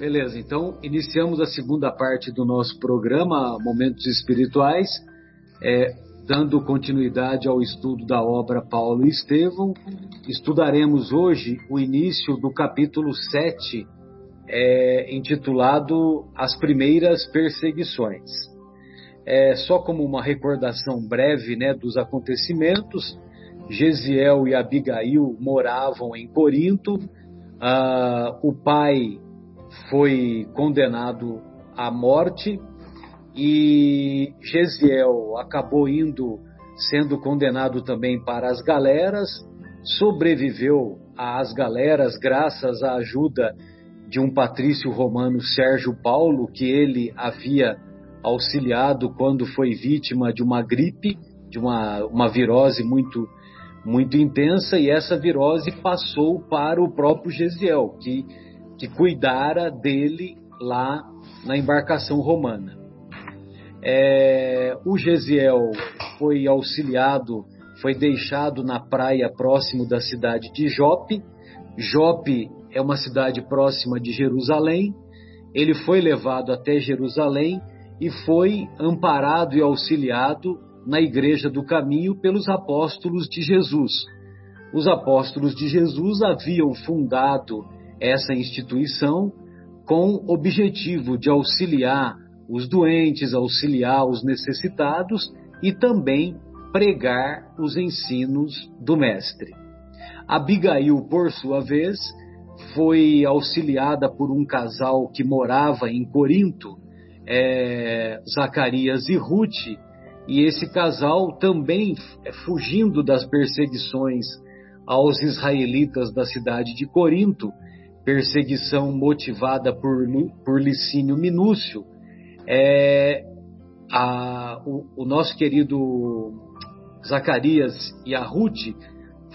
Beleza, então iniciamos a segunda parte do nosso programa Momentos Espirituais, é, dando continuidade ao estudo da obra Paulo e Estevão. Estudaremos hoje o início do capítulo 7, é, intitulado As Primeiras Perseguições. É, só como uma recordação breve né, dos acontecimentos, Gesiel e Abigail moravam em Corinto, ah, o pai foi condenado à morte e Gesiel acabou indo sendo condenado também para as galeras, sobreviveu às galeras graças à ajuda de um patrício romano Sérgio Paulo, que ele havia auxiliado quando foi vítima de uma gripe, de uma, uma virose muito muito intensa e essa virose passou para o próprio Gesiel, que, que cuidara dele lá na embarcação romana. É, o Gesiel foi auxiliado, foi deixado na praia próximo da cidade de Jope. Jope é uma cidade próxima de Jerusalém. Ele foi levado até Jerusalém e foi amparado e auxiliado na Igreja do Caminho pelos apóstolos de Jesus. Os apóstolos de Jesus haviam fundado essa instituição com o objetivo de auxiliar os doentes, auxiliar os necessitados e também pregar os ensinos do Mestre. Abigail, por sua vez, foi auxiliada por um casal que morava em Corinto, é, Zacarias e Ruth, e esse casal também, é, fugindo das perseguições aos israelitas da cidade de Corinto, perseguição motivada por, por Licínio Minúcio, é, a, o, o, nosso querido Zacarias e a Ruth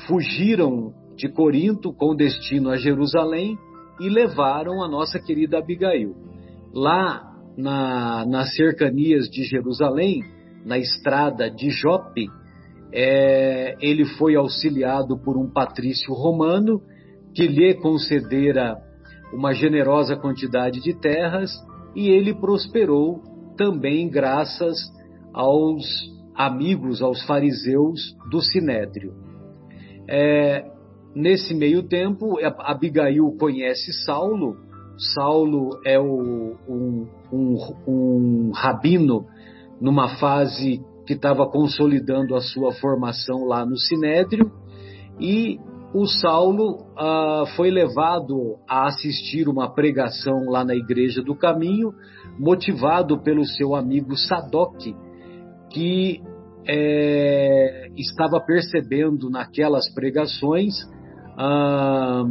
fugiram de Corinto com destino a Jerusalém e levaram a nossa querida Abigail. Lá na, nas cercanias de Jerusalém, na estrada de Jope, é, ele foi auxiliado por um patrício romano que lhe concedera uma generosa quantidade de terras e ele prosperou também graças aos amigos, aos fariseus do Sinédrio. É, nesse meio tempo, Abigail conhece Saulo. Saulo é o, um, um, um rabino numa fase que estava consolidando a sua formação lá no Sinédrio, e o Saulo ah, foi levado a assistir uma pregação lá na Igreja do Caminho, motivado pelo seu amigo Sadoc, que é, estava percebendo naquelas pregações ah,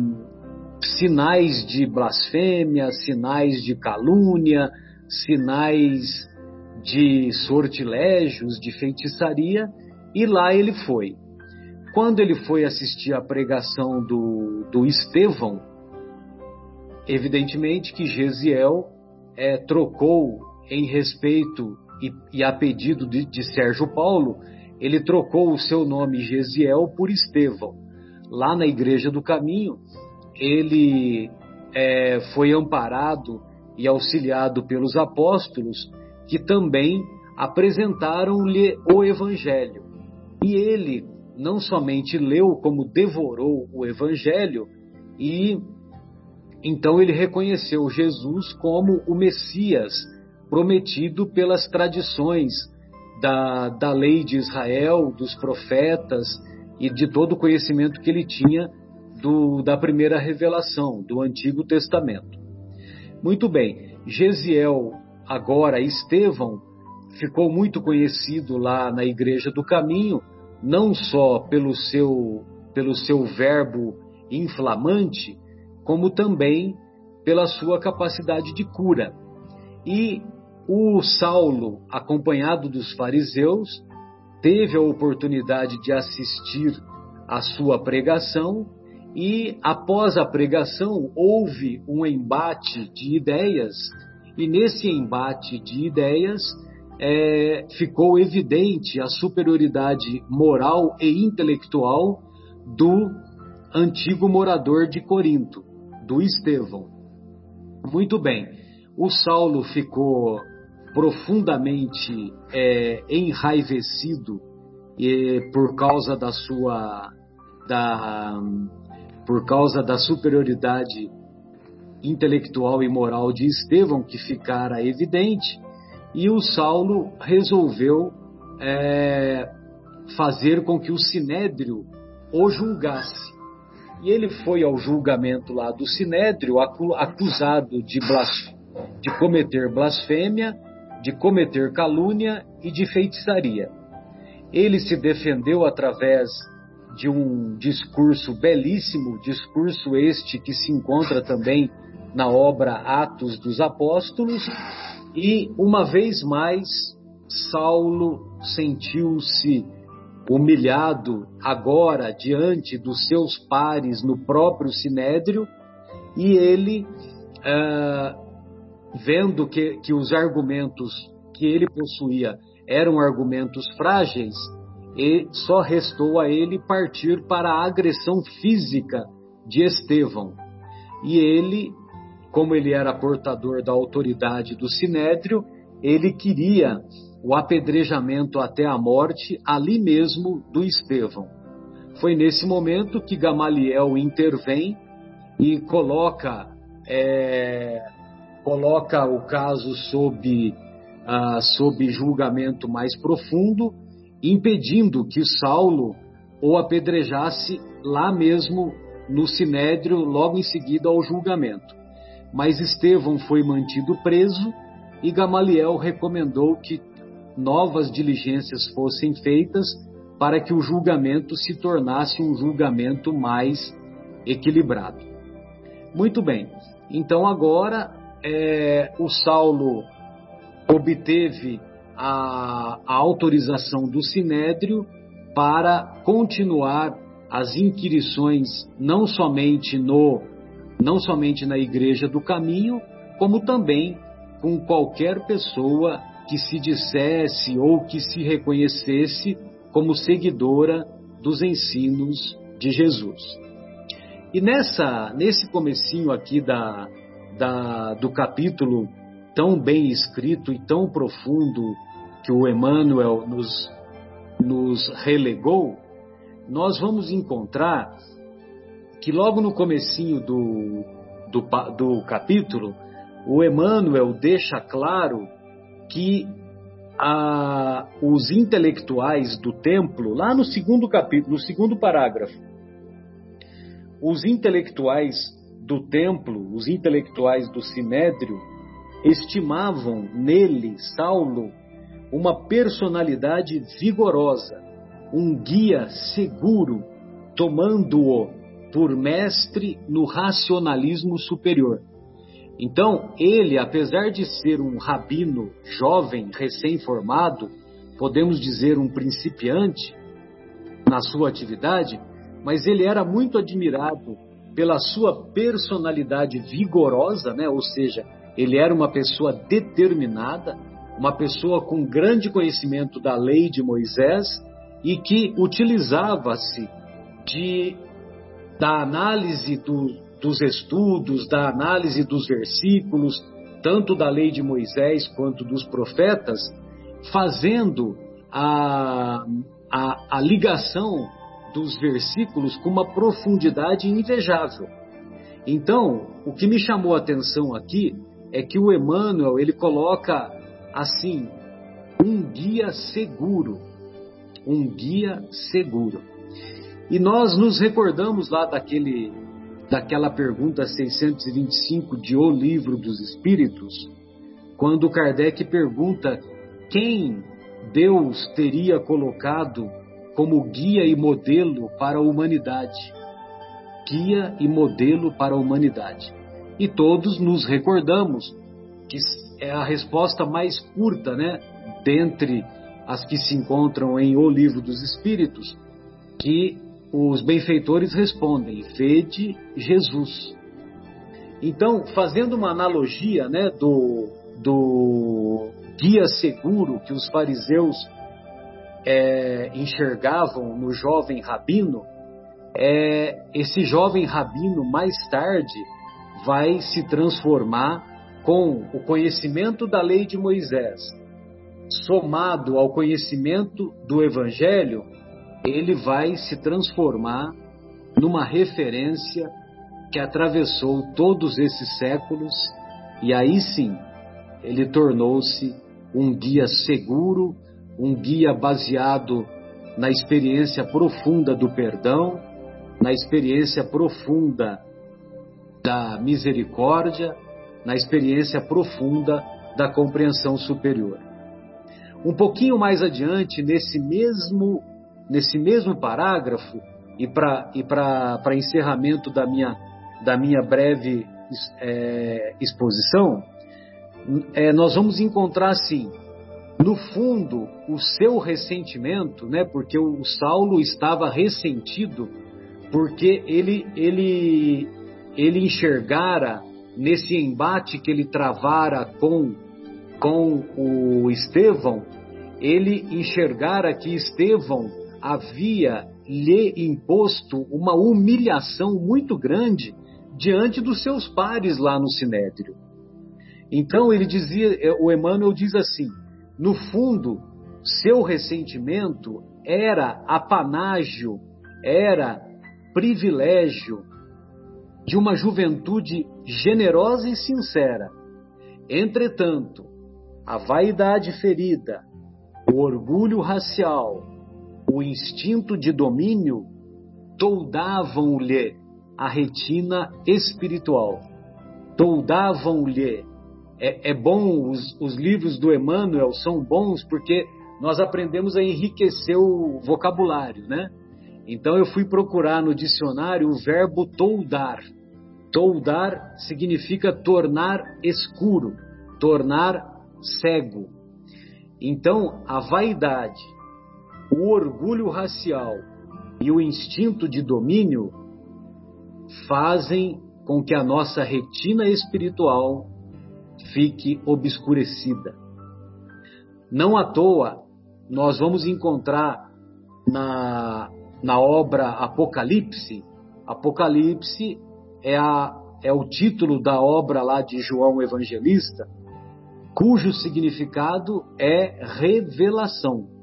sinais de blasfêmia, sinais de calúnia, sinais de sortilégios, de feitiçaria, e lá ele foi. Quando ele foi assistir a pregação do, do Estevão, evidentemente que Gesiel é, trocou em respeito e, e a pedido de, de, Sérgio Paulo, ele trocou o seu nome Gesiel por Estevão. Lá na Igreja do Caminho, ele é, foi amparado e auxiliado pelos apóstolos que também apresentaram-lhe o Evangelho. E ele não somente leu, como devorou o Evangelho, e então ele reconheceu Jesus como o Messias prometido pelas tradições da, da lei de Israel, dos profetas e de todo o conhecimento que ele tinha do, da primeira revelação, do Antigo Testamento. Muito bem, Gesiel agora Estevão ficou muito conhecido lá na Igreja do Caminho, não só pelo seu, pelo seu verbo inflamante, como também pela sua capacidade de cura. E o Saulo, acompanhado dos fariseus, teve a oportunidade de assistir à sua pregação e, após a pregação, houve um embate de ideias e nesse embate de ideias é, ficou evidente a superioridade moral e intelectual do antigo morador de Corinto, do Estevão. Muito bem. O Saulo ficou profundamente é, enraivecido e, por causa da sua da, por causa da superioridade intelectual e moral de Estevão que ficara evidente e o Saulo resolveu é, fazer com que o Sinédrio o julgasse. E ele foi ao julgamento lá do Sinédrio acusado de, de cometer blasfêmia, de cometer calúnia e de feitiçaria. Ele se defendeu através de um discurso belíssimo, discurso este que se encontra também na obra Atos dos Apóstolos, e uma vez mais Saulo sentiu-se humilhado agora diante dos seus pares no próprio sinédrio e ele, uh, vendo que, que os argumentos que ele possuía eram argumentos frágeis, e só restou a ele partir para a agressão física de Estevão. E ele, como ele era portador da autoridade do sinédrio, ele queria o apedrejamento até a morte ali mesmo do Estevão. Foi nesse momento que Gamaliel intervém e coloca, é, coloca o caso sob, ah, sob julgamento mais profundo, impedindo que Saulo o apedrejasse lá mesmo no sinédrio, logo em seguida ao julgamento. Mas Estevão foi mantido preso e Gamaliel recomendou que novas diligências fossem feitas para que o julgamento se tornasse um julgamento mais equilibrado. Muito bem, então agora é, o Saulo obteve a, a autorização do Sinédrio para continuar as inquirições não somente no não somente na Igreja do Caminho, como também com qualquer pessoa que se dissesse ou que se reconhecesse como seguidora dos ensinos de Jesus. E nessa, nesse comecinho aqui da, da, do capítulo tão bem escrito e tão profundo que o Emmanuel nos, nos relegou, nós vamos encontrar que logo no comecinho do, do, do capítulo, o Emmanuel deixa claro que a, os intelectuais do templo, lá no segundo capítulo, no segundo parágrafo, os intelectuais do templo, os intelectuais do sinédrio, estimavam nele, Saulo, uma personalidade vigorosa, um guia seguro, tomando-o por mestre no racionalismo superior. Então, ele, apesar de ser um rabino jovem, recém-formado, podemos dizer um principiante na sua atividade, mas ele era muito admirado pela sua personalidade vigorosa, né? ou seja, ele era uma pessoa determinada, uma pessoa com grande conhecimento da lei de Moisés e que utilizava-se de da análise do, dos estudos, da análise dos versículos, tanto da lei de Moisés quanto dos profetas, fazendo a, a, a ligação dos versículos com uma profundidade invejável. Então, o que me chamou a atenção aqui é que o Emmanuel ele coloca assim um guia seguro, um guia seguro. E nós nos recordamos lá daquele daquela pergunta 625 de O Livro dos Espíritos, quando Kardec pergunta quem Deus teria colocado como guia e modelo para a humanidade. Guia e modelo para a humanidade. E todos nos recordamos que é a resposta mais curta, né, dentre as que se encontram em O Livro dos Espíritos, que os benfeitores respondem: Vede Jesus. Então, fazendo uma analogia né, do, do guia seguro que os fariseus é, enxergavam no jovem rabino, é, esse jovem rabino mais tarde vai se transformar com o conhecimento da lei de Moisés, somado ao conhecimento do Evangelho, ele vai se transformar numa referência que atravessou todos esses séculos e aí sim ele tornou-se um guia seguro, um guia baseado na experiência profunda do perdão, na experiência profunda da misericórdia, na experiência profunda da compreensão superior. Um pouquinho mais adiante, nesse mesmo, nesse mesmo parágrafo, e para e encerramento da minha, da minha breve é, exposição, é, nós vamos encontrar assim, no fundo, o seu ressentimento, né, porque o Saulo estava ressentido, porque ele, ele, ele enxergara nesse embate que ele travara com, com o Estevão, ele enxergara que Estevão havia lhe imposto uma humilhação muito grande diante dos seus pares lá no Sinédrio. Então ele dizia, é, o Emmanuel diz assim: no fundo, seu ressentimento era apanágio, era privilégio de uma juventude generosa e sincera. Entretanto, a vaidade ferida, o orgulho racial, o instinto de domínio toldavam-lhe a retina espiritual. Toldavam-lhe. É, é, bom, os, os livros do Emmanuel são bons porque nós aprendemos a enriquecer o vocabulário, né? Então eu fui procurar no dicionário o verbo toldar. Toldar significa tornar escuro, tornar cego. Então a vaidade, o orgulho racial e o instinto de domínio fazem com que a nossa retina espiritual fique obscurecida. Não à toa, nós vamos encontrar na, na obra Apocalipse, Apocalipse é, a, é o título da obra lá de João Evangelista, cujo significado é revelação.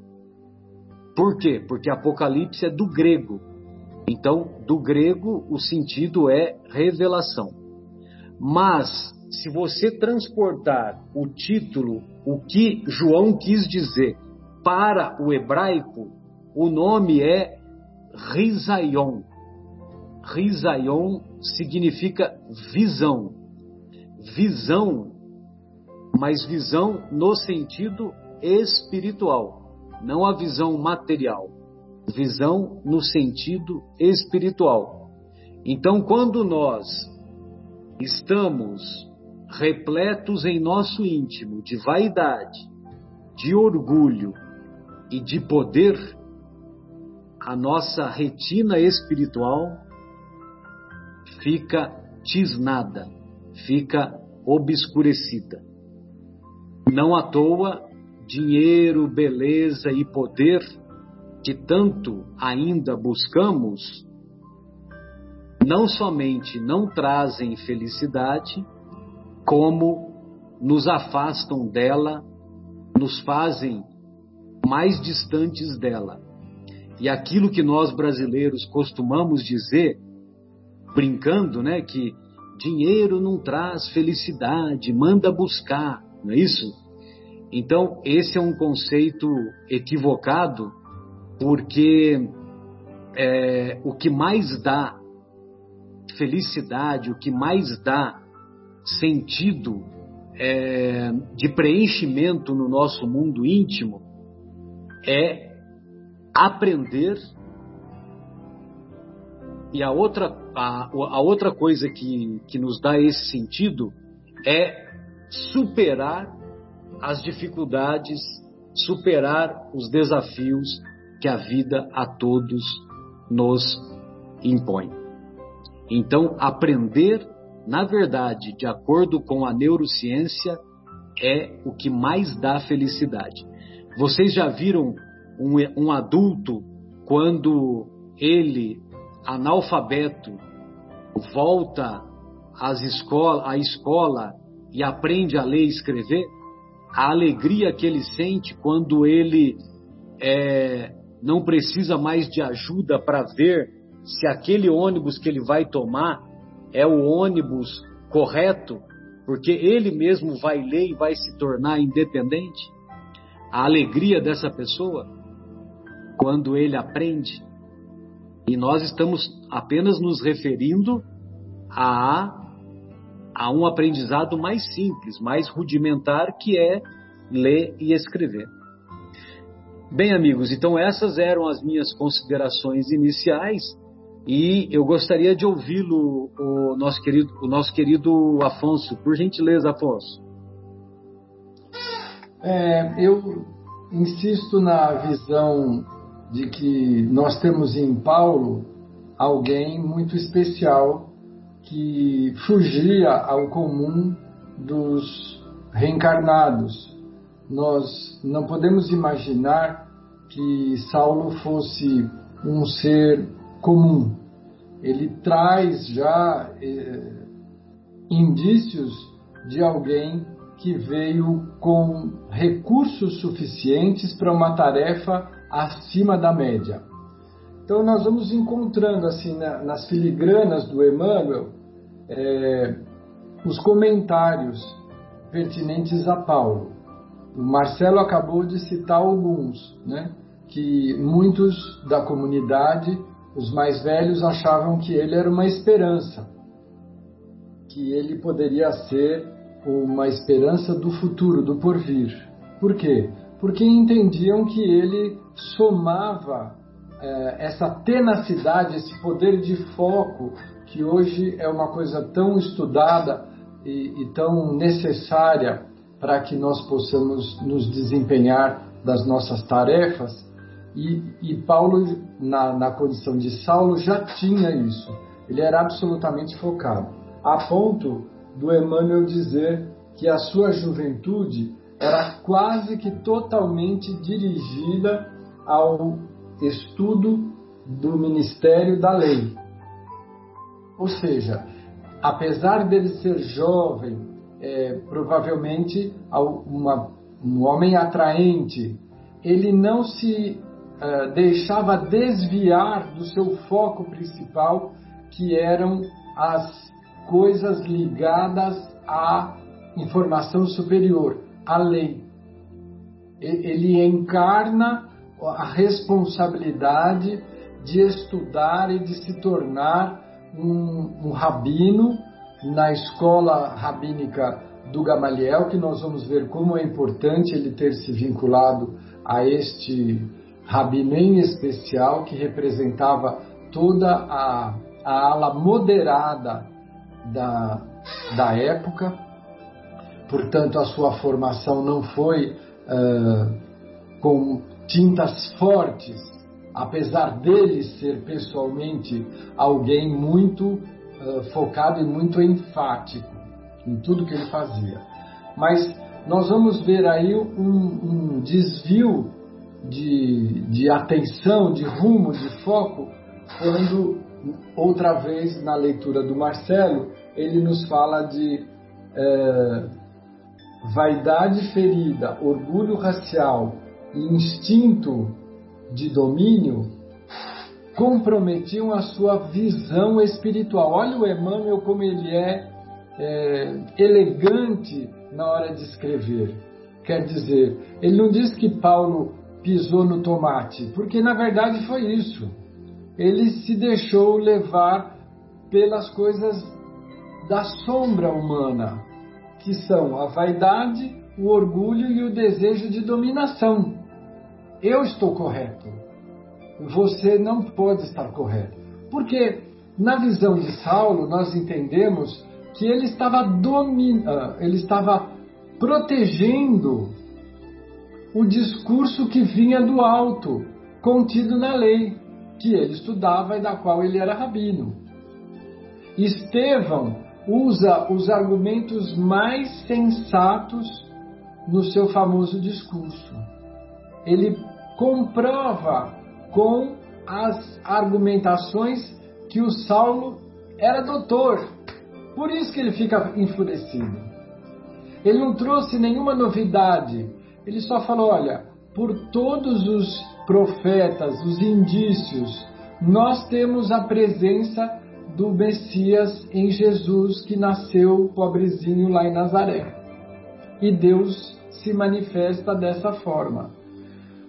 Por quê? Porque Apocalipse é do grego. Então, do grego, o sentido é revelação. Mas, se você transportar o título, o que João quis dizer, para o hebraico, o nome é Rizaion. Rizaion significa visão. Visão, mas visão no sentido espiritual não a visão material, visão no sentido espiritual. Então, quando nós estamos repletos em nosso íntimo de vaidade, de orgulho e de poder, a nossa retina espiritual fica tisnada, fica obscurecida. Não à toa dinheiro, beleza e poder que tanto ainda buscamos, não somente não trazem felicidade, como nos afastam dela, nos fazem mais distantes dela. E aquilo que nós brasileiros costumamos dizer, brincando, né, que dinheiro não traz felicidade, manda buscar, não é isso? Então, esse é um conceito equivocado, porque é, o que mais dá felicidade, o que mais dá sentido é, de preenchimento no nosso mundo íntimo é aprender. E a outra, a, a outra coisa que, que nos dá esse sentido é superar as dificuldades, superar os desafios que a vida a todos nos impõe. Então, aprender, na verdade, de acordo com a neurociência, é o que mais dá felicidade. Vocês já viram um, um adulto quando ele, analfabeto, volta as escola, a escola e aprende a ler e escrever, a alegria que ele sente quando ele é, não precisa mais de ajuda para ver se aquele ônibus que ele vai tomar é o ônibus correto, porque ele mesmo vai ler e vai se tornar independente. A alegria dessa pessoa quando ele aprende. E nós estamos apenas nos referindo a, a um aprendizado mais simples, mais rudimentar, que é ler e escrever. Bem, amigos, então essas eram as minhas considerações iniciais e eu gostaria de ouvi-lo, o nosso querido, o nosso querido Afonso. Por gentileza, Afonso. É, eu insisto na visão de que nós temos em Paulo alguém muito especial que fugia ao comum dos reencarnados. Nós não podemos imaginar que Saulo fosse um ser comum. Ele traz já eh, indícios de alguém que veio com recursos suficientes para uma tarefa acima da média. Então nós vamos encontrando assim na, nas filigranas do Emmanuel é, os comentários pertinentes a Paulo. O Marcelo acabou de citar alguns, né, que muitos da comunidade, os mais velhos, achavam que ele era uma esperança, que ele poderia ser uma esperança do futuro, do porvir. Por quê? Porque entendiam que ele somava é, essa tenacidade, esse poder de foco, que hoje é uma coisa tão estudada e, e tão necessária para que nós possamos nos desempenhar das nossas tarefas. E, e Paulo, na, na condição de Saulo, já tinha isso. Ele era absolutamente focado, a ponto do Emmanuel dizer que a sua juventude era quase que totalmente dirigida ao estudo do ministério da lei. Ou seja, apesar dele ser jovem, é, provavelmente uma, um homem atraente, ele não se é, deixava desviar do seu foco principal, que eram as coisas ligadas à informação superior, à lei. Ele encarna a responsabilidade de estudar e de se tornar um, um rabino na escola rabínica do Gamaliel, que nós vamos ver como é importante ele ter se vinculado a este rabino em especial, que representava toda a, a ala moderada da, da época. Portanto, a sua formação não foi uh, com tintas fortes, apesar dele ser pessoalmente alguém muito uh, focado e muito enfático em tudo que ele fazia. Mas nós vamos ver aí um, um desvio de, de atenção, de rumo, de foco, quando outra vez na leitura do Marcelo ele nos fala de é, vaidade ferida, orgulho racial, instinto de domínio comprometiam a sua visão espiritual. Olha o Emmanuel como ele é, é elegante na hora de escrever. Quer dizer, ele não diz que Paulo pisou no tomate, porque na verdade foi isso. Ele se deixou levar pelas coisas da sombra humana, que são a vaidade, o orgulho e o desejo de dominação eu estou correto. Você não pode estar correto. Porque na visão de Saulo nós entendemos que ele estava ah, ele estava protegendo o discurso que vinha do alto, contido na lei, que ele estudava e da qual ele era rabino. Estevão usa os argumentos mais sensatos no seu famoso discurso. Ele comprova com as argumentações que o Saulo era doutor, Por isso que ele fica enfurecido. Ele não trouxe nenhuma novidade. Ele só falou: olha, por todos os profetas, os indícios, nós temos a presença do Messias em Jesus que nasceu pobrezinho lá em Nazaré. E Deus se manifesta dessa forma.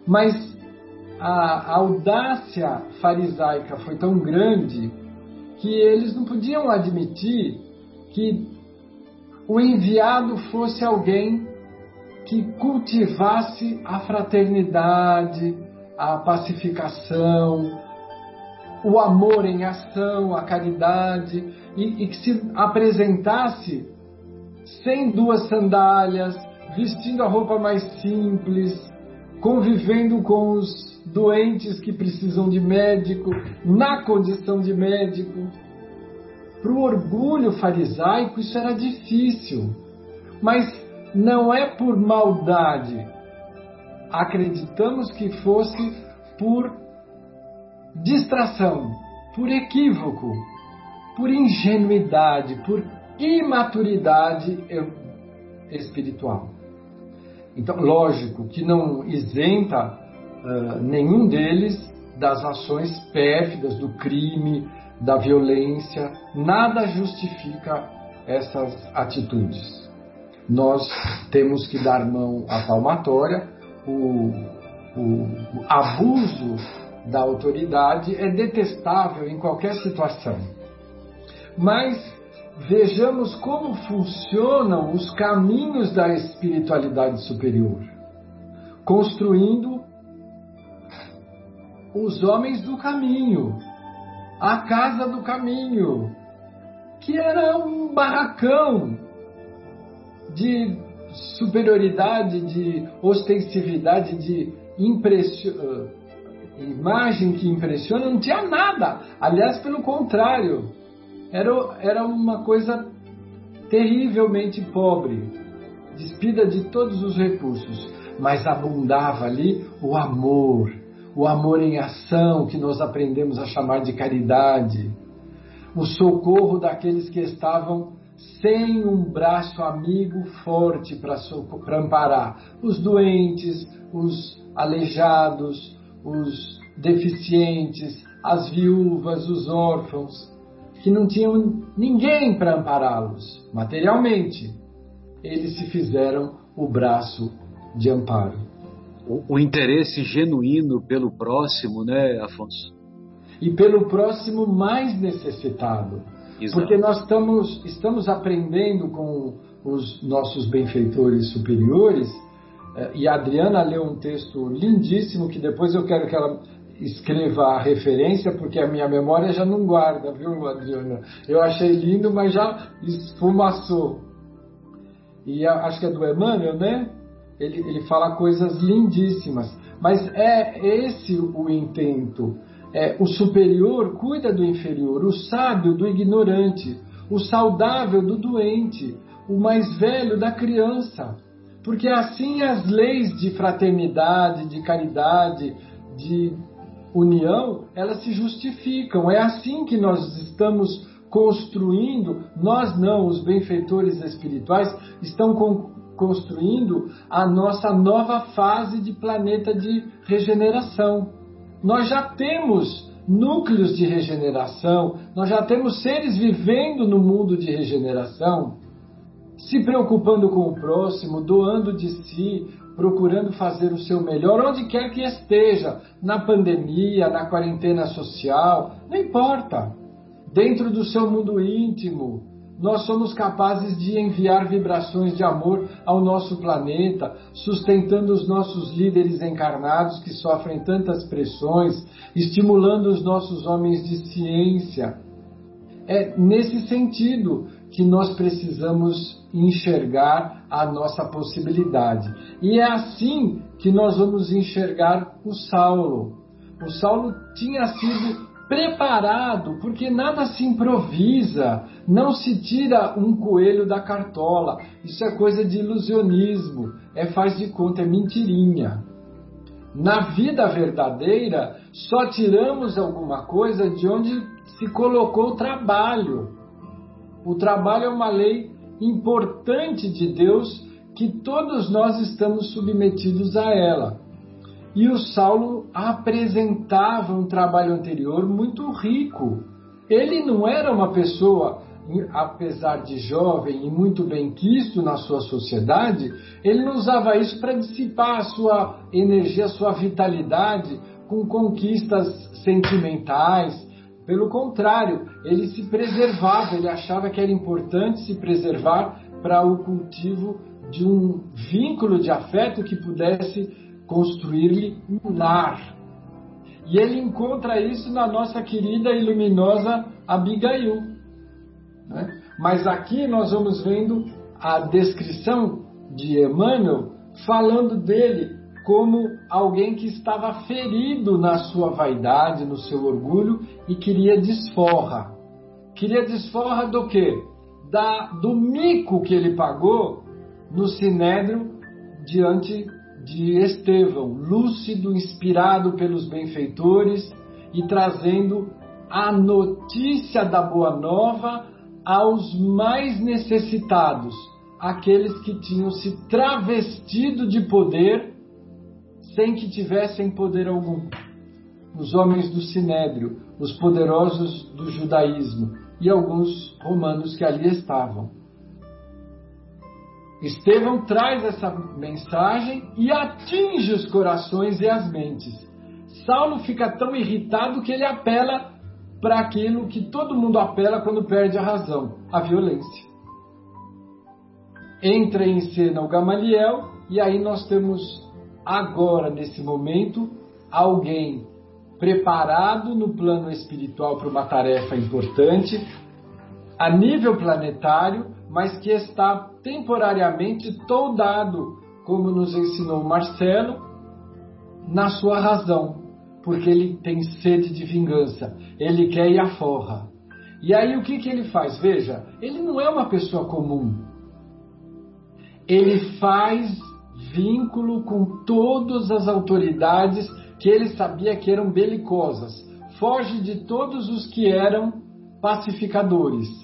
Mas a audácia farisaica foi tão grande que eles não podiam admitir que o enviado fosse alguém que cultivasse a fraternidade, a pacificação, o amor em ação, a caridade, e, e que se apresentasse sem duas sandálias, vestindo a roupa mais simples, convivendo com os doentes que precisam de médico, na condição de médico. Para o orgulho farisaico isso era difícil, mas não é por maldade. Acreditamos que fosse por distração, por equívoco, por ingenuidade, por imaturidade espiritual. Então, lógico que não isenta uh, nenhum deles das ações pérfidas, do crime, da violência, nada justifica essas atitudes. Nós temos que dar mão à palmatória, o, o, o abuso da autoridade é detestável em qualquer situação. Mas vejamos como funcionam os caminhos da espiritualidade superior, construindo os homens do caminho, a casa do caminho, que era um barracão de superioridade, de ostensividade, de impressão imagem que impressiona, não tinha nada. Aliás, pelo contrário, era, era uma coisa terrivelmente pobre, despida de todos os recursos, mas abundava ali o amor, o amor em ação que nós aprendemos a chamar de caridade, o socorro daqueles que estavam sem um braço amigo forte para amparar. Os doentes, os aleijados, os deficientes, as viúvas, os órfãos, que não tinham ninguém para ampará-los materialmente. Eles se fizeram o braço de amparo. O, o, interesse genuíno pelo próximo, né, Afonso? E pelo próximo mais necessitado. Exato. Porque nós estamos, estamos aprendendo com os nossos benfeitores superiores é, e a Adriana leu um texto lindíssimo que depois eu quero que ela escreva a referência, porque a minha memória já não guarda, viu, Adriana? Eu achei lindo, mas já esfumaçou. E acho que é do Emmanuel, né? Ele, ele fala coisas lindíssimas. Mas é esse o intento. É, o superior cuida do inferior, o sábio do ignorante, o saudável do doente, o mais velho da criança porque assim as leis de fraternidade, de caridade, de união, elas se justificam. É assim que nós estamos construindo, nós não, os benfeitores espirituais, estão construindo a nossa nova fase de planeta de regeneração. Nós já temos núcleos de regeneração, nós já temos seres vivendo no mundo de regeneração se preocupando com o próximo, doando de si, procurando fazer o seu melhor onde quer que esteja, na pandemia, na quarentena social, não importa. Dentro do seu mundo íntimo, nós somos capazes de enviar vibrações de amor ao nosso planeta, sustentando os nossos líderes encarnados que sofrem tantas pressões, estimulando os nossos homens de ciência. É nesse sentido que nós precisamos enxergar a nossa possibilidade. E é assim que nós vamos enxergar o Saulo. O Saulo tinha sido preparado, porque nada se improvisa, não se tira um coelho da cartola. Isso é coisa de ilusionismo, é faz de conta, é mentirinha. Na vida verdadeira, só tiramos alguma coisa de onde se colocou o trabalho. O trabalho é uma lei importante de Deus que todos nós estamos submetidos a ela. E o Saulo apresentava um trabalho anterior muito rico. Ele não era uma pessoa, apesar de jovem e muito bem quisto na sua sociedade, ele não usava isso para dissipar a sua energia, a sua vitalidade com conquistas sentimentais. Pelo contrário, ele se preservava, ele achava que era importante se preservar para o cultivo de um vínculo de afeto que pudesse construir-lhe um lar. E ele encontra isso na nossa querida e luminosa Abigail. Né? Mas aqui nós vamos vendo a descrição de Emmanuel falando dele como alguém que estava ferido na sua vaidade, no seu orgulho e queria desforra. Queria desforra do quê? Da, do mico que ele pagou no sinédrio diante de Estevão, lúcido, inspirado pelos benfeitores e trazendo a notícia da boa nova aos mais necessitados, aqueles que tinham se travestido de poder sem que tivessem poder algum. Os homens do Sinédrio, os poderosos do judaísmo e alguns romanos que ali estavam. Estevão traz essa mensagem e atinge os corações e as mentes. Saulo fica tão irritado que ele apela para aquilo que todo mundo apela quando perde a razão, a violência. Entra em cena o Gamaliel e aí nós temos agora, nesse momento, alguém preparado no plano espiritual para uma tarefa importante, a nível planetário, mas que está temporariamente toldado, como nos ensinou Marcelo, na sua razão, porque ele tem sede de vingança, ele quer ir à forra. E aí o que, que ele faz? Veja, ele não é uma pessoa comum. Ele faz vínculo com todas as autoridades que ele sabia que eram belicosas. Foge de todos os que eram pacificadores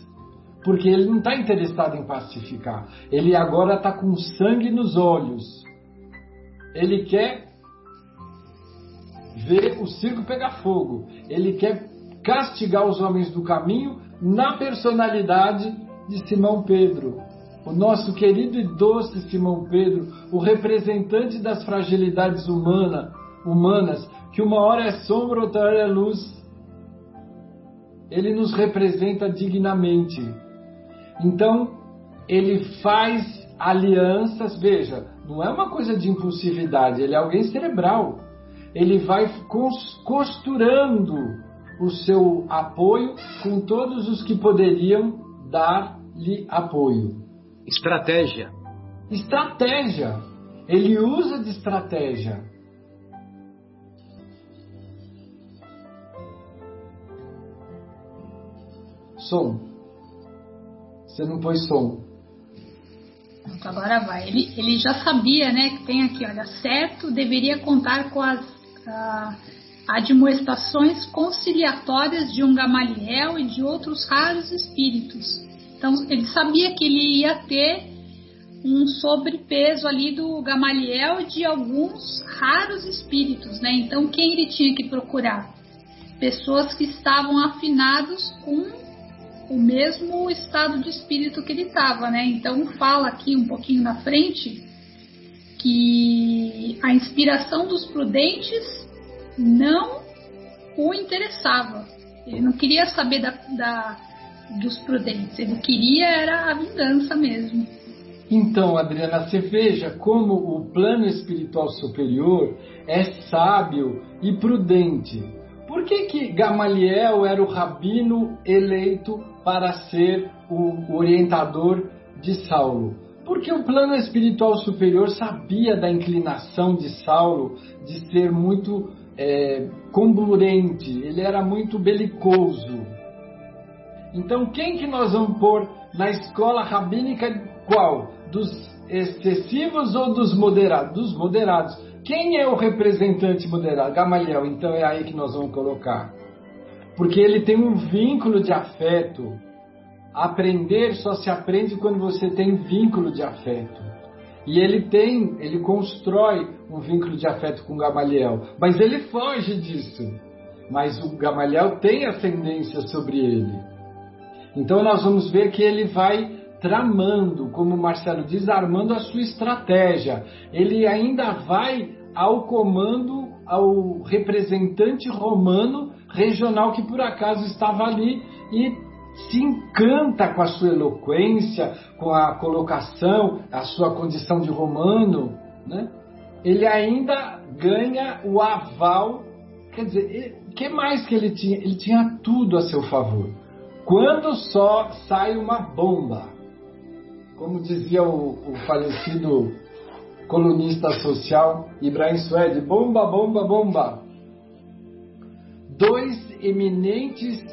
porque ele não está interessado em pacificar. Ele agora está com sangue nos olhos. Ele quer ver o circo pegar fogo. Ele quer castigar os homens do caminho na personalidade de Simão Pedro. O nosso querido e doce Simão Pedro, o representante das fragilidades humana, humanas, que uma hora é sombra, outra hora é luz. Ele nos representa dignamente. Então, ele faz alianças, veja, não é uma coisa de impulsividade, ele é alguém cerebral. Ele vai costurando o seu apoio com todos os que poderiam dar-lhe apoio. Estratégia. Estratégia. Ele usa de estratégia. Som. Você não pôs som. Agora vai. Ele, ele já sabia, né, que tem aqui, olha, certo, deveria contar com as a, admoestações conciliatórias de um Gamaliel e de outros raros espíritos. Então, ele sabia que ele ia ter um sobrepeso ali do Gamaliel de alguns raros espíritos, né? Então, quem ele tinha que procurar? Pessoas que estavam afinados com o mesmo estado de espírito que ele estava, né? Então fala aqui um pouquinho na frente que a inspiração dos prudentes não o interessava. Ele não queria saber da, da, dos prudentes, ele queria era a vingança mesmo. Então, Adriana, você veja como o plano espiritual superior é sábio e prudente. Por que, que Gamaliel era o rabino eleito para ser o orientador de Saulo. Porque o plano espiritual superior sabia da inclinação de Saulo de ser muito é, comburente, ele era muito belicoso. Então, quem que nós vamos pôr na escola rabínica qual? Dos excessivos ou dos moderados? Dos moderados. Quem é o representante moderado? Gamaliel. Então é aí que nós vamos colocar porque ele tem um vínculo de afeto aprender só se aprende quando você tem vínculo de afeto. E ele tem, ele constrói um vínculo de afeto com Gamaliel, mas ele foge disso. Mas o Gamaliel tem ascendência sobre ele. Então nós vamos ver que ele vai tramando, como o Marcelo diz, armando a sua estratégia. Ele ainda vai ao comando, ao representante romano regional que por acaso estava ali e se encanta com a sua eloquência, com a colocação, a sua condição de romano, né? ele ainda ganha o aval. Quer dizer, o que mais que ele tinha? Ele tinha tudo a seu favor. Quando só sai uma bomba, como dizia o, o falecido colunista social Ibrahim Suede, bomba, bomba, bomba. Dois eminentes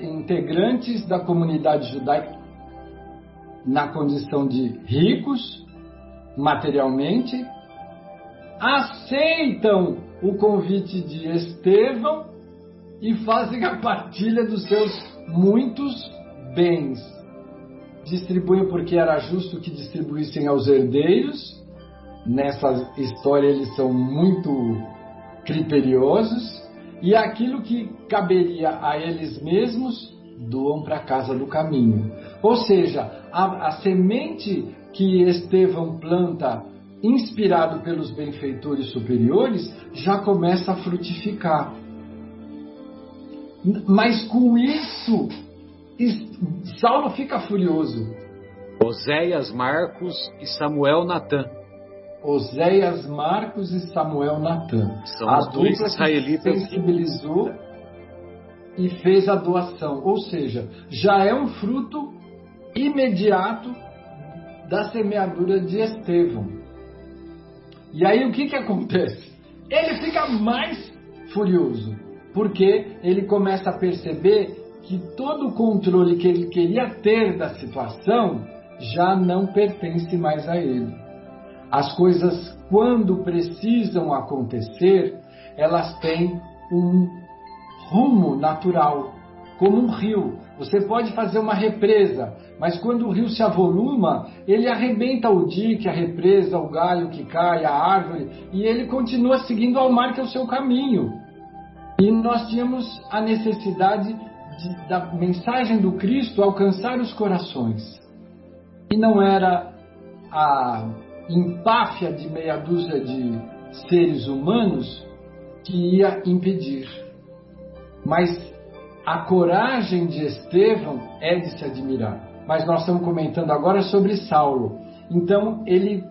integrantes da comunidade judaica na condição de ricos materialmente aceitam o convite de Estevão e fazem a partilha dos seus muitos bens. Distribuem porque era justo que distribuíssem aos herdeiros. Nessa história eles são muito criteriosos e aquilo que caberia a eles mesmos doam para a casa do caminho. Ou seja, a, a semente que Estevão planta, inspirado pelos benfeitores superiores, já começa a frutificar. Mas com isso, Saulo fica furioso. Oséias, Marcos e Samuel Natan. Oséias, Marcos e Samuel Natan. São a os dois israelitas. sensibilizou e fez a doação. Ou seja, já é um fruto imediato da semeadura de Estevão. E aí o que, que acontece? Ele fica mais furioso, porque ele começa a perceber que todo o controle que ele queria ter da situação já não pertence mais a ele. As coisas, quando precisam acontecer, elas têm um rumo natural, como um rio. Você pode fazer uma represa, mas quando o rio se avoluma, ele arrebenta o dique, a represa, o galho que cai, a árvore, e ele continua seguindo ao mar que é o seu caminho. E nós tínhamos a necessidade de, da mensagem do Cristo alcançar os corações. E não era a empáfia de meia dúzia de seres humanos que ia impedir. Mas a coragem de Estevão é de se admirar. Mas nós estamos comentando agora sobre Saulo. Então ele,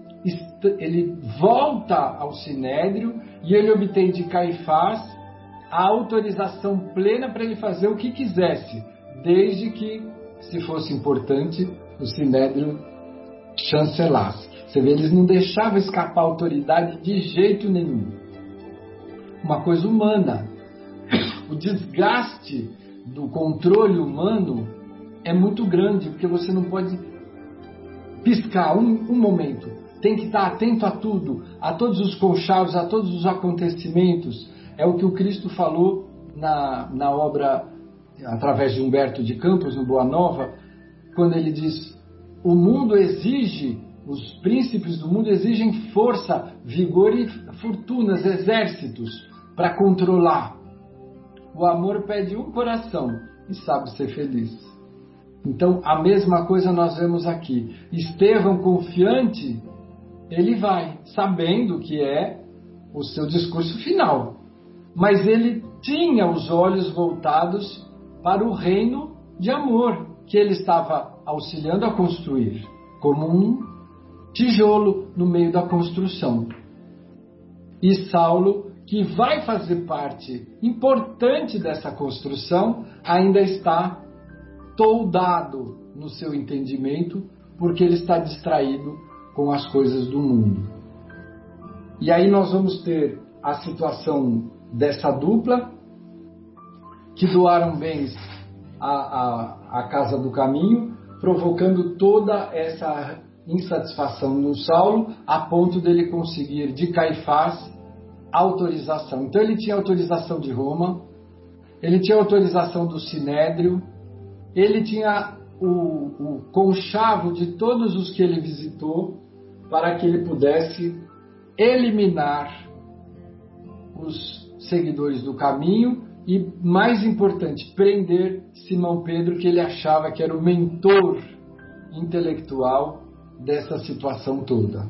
ele volta ao sinédrio e ele obtém de Caifás a autorização plena para ele fazer o que quisesse, desde que, se fosse importante, o sinédrio chancelasse. Você vê, eles não deixavam escapar a autoridade de jeito nenhum. Uma coisa humana. O desgaste do controle humano é muito grande, porque você não pode piscar um, um momento. Tem que estar atento a tudo, a todos os conchavos, a todos os acontecimentos. É o que o Cristo falou na, na obra, através de Humberto de Campos, no Boa Nova, quando ele diz: O mundo exige os príncipes do mundo exigem força, vigor e fortunas, exércitos para controlar. O amor pede um coração e sabe ser feliz. Então, a mesma coisa nós vemos aqui. Estevão, confiante, ele vai, sabendo que é o seu discurso final. Mas ele tinha os olhos voltados para o reino de amor que ele estava auxiliando a construir, como um tijolo no meio da construção. E Saulo, que vai fazer parte importante dessa construção, ainda está toldado no seu entendimento, porque ele está distraído com as coisas do mundo. E aí nós vamos ter a situação dessa dupla, que doaram bens à, à, à casa do caminho, provocando toda essa insatisfação no Saulo, a ponto dele conseguir de Caifás autorização. Então ele tinha autorização de Roma, ele tinha autorização do Sinédrio, ele tinha o, o conchavo de todos os que ele visitou para que ele pudesse eliminar os seguidores do caminho e, mais importante, prender Simão Pedro, que ele achava que era o mentor intelectual dessa situação toda.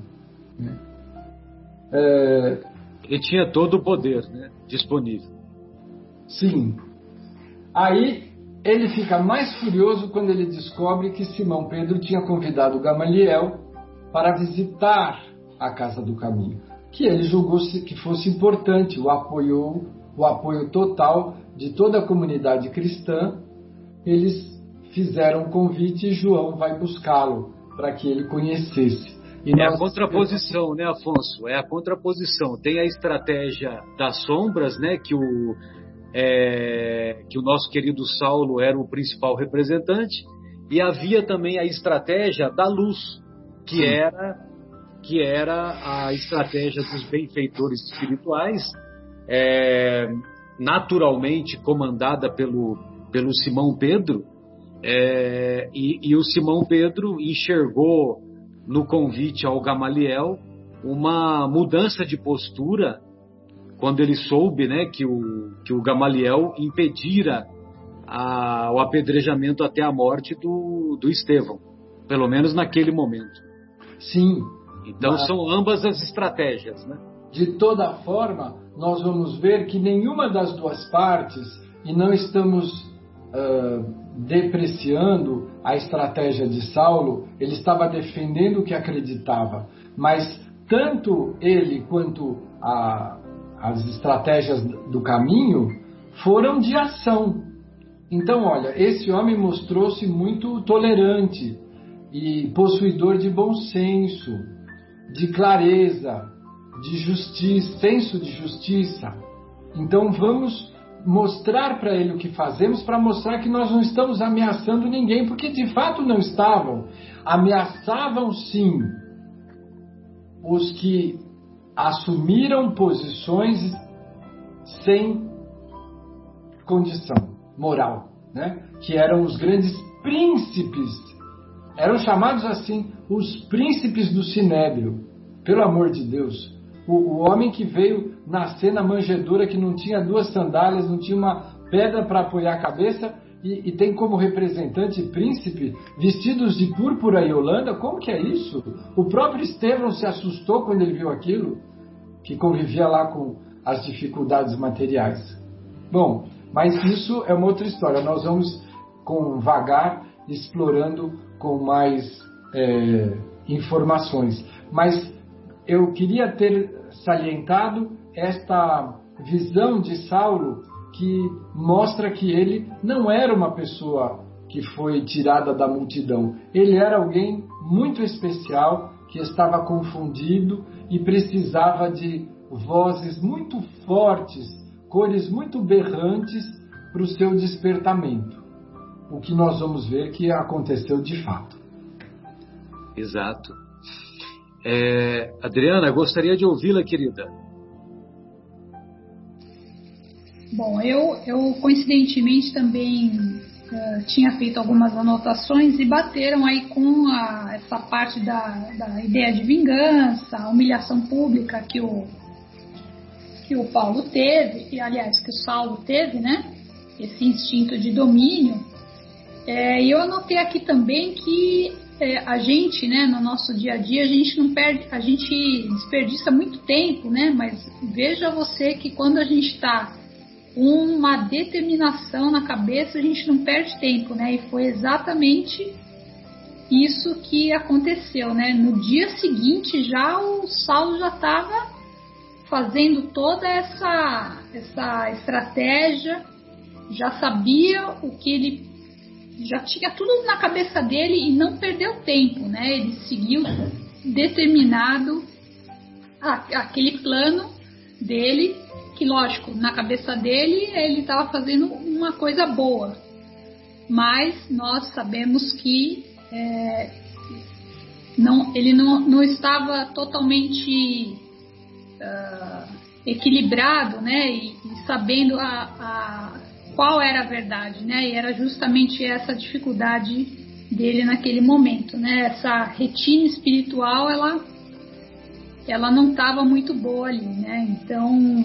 É... Ele tinha todo o poder né, disponível. Sim. Aí ele fica mais furioso quando ele descobre que Simão Pedro tinha convidado Gamaliel para visitar a casa do caminho, que ele julgou que fosse importante, o apoiou, o apoio total de toda a comunidade cristã. Eles fizeram um convite e João vai buscá-lo para que ele conhecesse. E é nós... a contraposição, né, Afonso? É a contraposição. Tem a estratégia das sombras, né, que o é, que o nosso querido Saulo era o principal representante, e havia também a estratégia da luz, que Sim. era que era a estratégia dos benfeitores espirituais, é, naturalmente comandada pelo, pelo Simão Pedro, é, e, e, o Simão Pedro enxergou no convite ao Gamaliel uma mudança de postura quando ele soube né, que, o, que o Gamaliel impedira a, o apedrejamento até a morte do, do Estevão, pelo menos naquele momento. Sim. Então mas... são ambas as estratégias. Né? De toda forma, nós vamos ver que nenhuma das duas partes, e não estamos uh, depreciando a estratégia de Saulo, ele estava defendendo o que acreditava, mas tanto ele quanto a, as estratégias do caminho foram de ação. Então, olha, esse homem mostrou-se muito tolerante e possuidor de bom senso, de clareza, de justiça, senso de justiça. Então, vamos mostrar para ele o que fazemos para mostrar que nós não estamos ameaçando ninguém, porque de fato não estavam. Ameaçavam sim os que assumiram posições sem condição moral, né? que eram os grandes príncipes, eram chamados assim os príncipes do Sinédrio, pelo amor de Deus. O, o homem que veio nascer na manjedoura, que não tinha duas sandálias, não tinha uma pedra para apoiar a cabeça, e, e, tem como representante príncipe vestidos de púrpura e holanda? Como que é isso? O próprio Estevão se assustou quando ele viu aquilo, que convivia lá com as dificuldades materiais. Bom, mas isso é uma outra história. Nós vamos com vagar explorando com mais é, informações. Mas eu queria ter salientado esta visão de Saulo que mostra que ele não era uma pessoa que foi tirada da multidão. Ele era alguém muito especial que estava confundido e precisava de vozes muito fortes, cores muito berrantes para o seu despertamento. O que nós vamos ver que aconteceu de fato. Exato. É, Adriana, gostaria de ouvi-la, querida. Bom, eu, eu coincidentemente também uh, tinha feito algumas anotações e bateram aí com a, essa parte da, da ideia de vingança, a humilhação pública que o, que o Paulo teve, e aliás, que o Saulo teve, né? Esse instinto de domínio. É, e eu anotei aqui também que é, a gente, né, no nosso dia a dia, a gente não perde, a gente desperdiça muito tempo, né? Mas veja você que quando a gente está uma determinação na cabeça, a gente não perde tempo, né? E foi exatamente isso que aconteceu, né? No dia seguinte já o Saulo já estava fazendo toda essa essa estratégia, já sabia o que ele já tinha tudo na cabeça dele e não perdeu tempo, né? Ele seguiu determinado aquele plano dele que lógico, na cabeça dele ele estava fazendo uma coisa boa, mas nós sabemos que é, não, ele não, não estava totalmente uh, equilibrado, né, e, e sabendo a, a, qual era a verdade, né, e era justamente essa dificuldade dele naquele momento, né? Essa retina espiritual, ela, ela não estava muito boa ali, né? Então,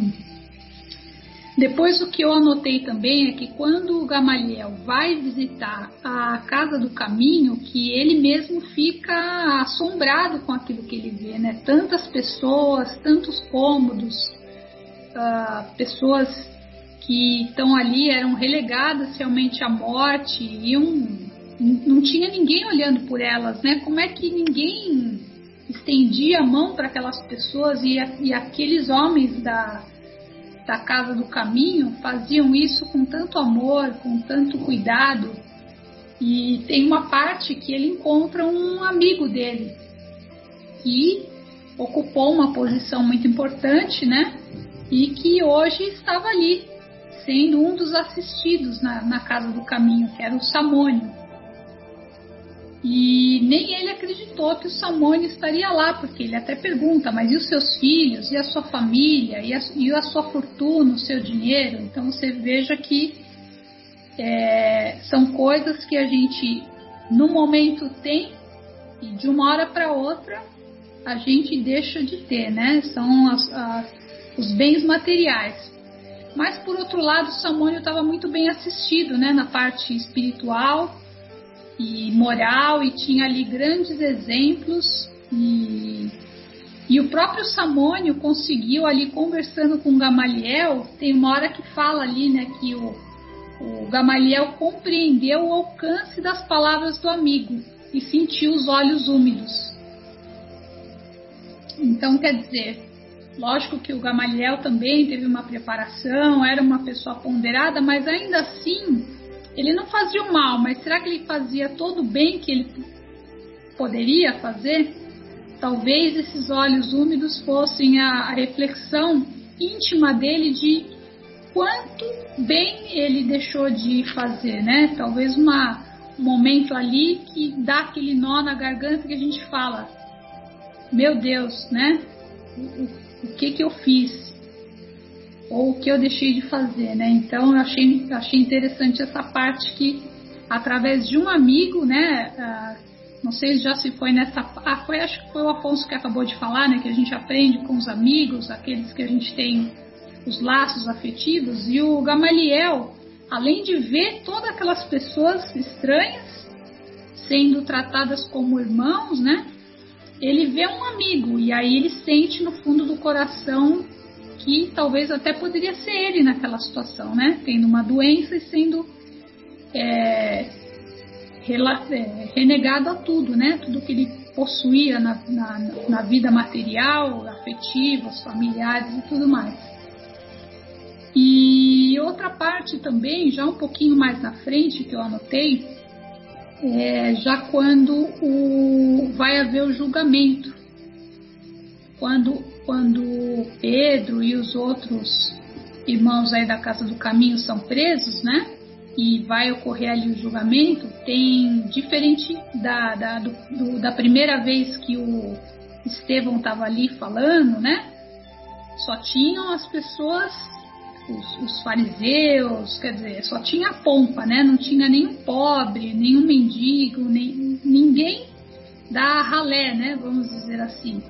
depois o que eu anotei também é que quando o Gamaliel vai visitar a casa do caminho, que ele mesmo fica assombrado com aquilo que ele vê, né? Tantas pessoas, tantos cômodos, uh, pessoas que estão ali eram relegadas realmente à morte e um, não tinha ninguém olhando por elas, né? Como é que ninguém estendia a mão para aquelas pessoas e, e aqueles homens da, da casa do caminho faziam isso com tanto amor, com tanto cuidado. E tem uma parte que ele encontra um amigo dele que ocupou uma posição muito importante, né? E que hoje estava ali, sendo um dos assistidos na, na casa do caminho, que era o Samônio. E nem ele acreditou que o Samônio estaria lá, porque ele até pergunta, mas e os seus filhos, e a sua família, e a, e a sua fortuna, o seu dinheiro? Então você veja que é, são coisas que a gente no momento tem e de uma hora para outra a gente deixa de ter, né? São as, as, os bens materiais. Mas por outro lado, Samônio estava muito bem assistido, né? Na parte espiritual e moral e tinha ali grandes exemplos e, e o próprio Samônio conseguiu ali conversando com Gamaliel, tem uma hora que fala ali, né, que o, o Gamaliel compreendeu o alcance das palavras do amigo e sentiu os olhos úmidos. Então, quer dizer, lógico que o Gamaliel também teve uma preparação, era uma pessoa ponderada, mas ainda assim ele não fazia o mal, mas será que ele fazia todo o bem que ele poderia fazer? Talvez esses olhos úmidos fossem a, a reflexão íntima dele de quanto bem ele deixou de fazer, né? Talvez uma, um momento ali que dá aquele nó na garganta que a gente fala: Meu Deus, né? O, que que eu fiz? ou o que eu deixei de fazer, né? Então eu achei, achei interessante essa parte que através de um amigo, né? Uh, não sei se já se foi nessa, ah, foi acho que foi o Afonso que acabou de falar, né? Que a gente aprende com os amigos, aqueles que a gente tem os laços afetivos e o Gamaliel, além de ver todas aquelas pessoas estranhas sendo tratadas como irmãos, né? Ele vê um amigo e aí ele sente no fundo do coração que talvez até poderia ser ele naquela situação, né? Tendo uma doença e sendo é, é, renegado a tudo, né? Tudo que ele possuía na, na, na vida material, afetiva, familiares e tudo mais. E outra parte também, já um pouquinho mais na frente, que eu anotei, é já quando o, vai haver o julgamento. Quando quando Pedro e os outros irmãos aí da Casa do Caminho são presos, né? E vai ocorrer ali o julgamento, tem diferente da, da, do, do, da primeira vez que o Estevão estava ali falando, né? Só tinham as pessoas, os, os, fariseus, quer dizer, só tinha pompa, né? Não tinha nenhum pobre, nenhum mendigo, nem, ninguém da ralé, né? Vamos dizer assim.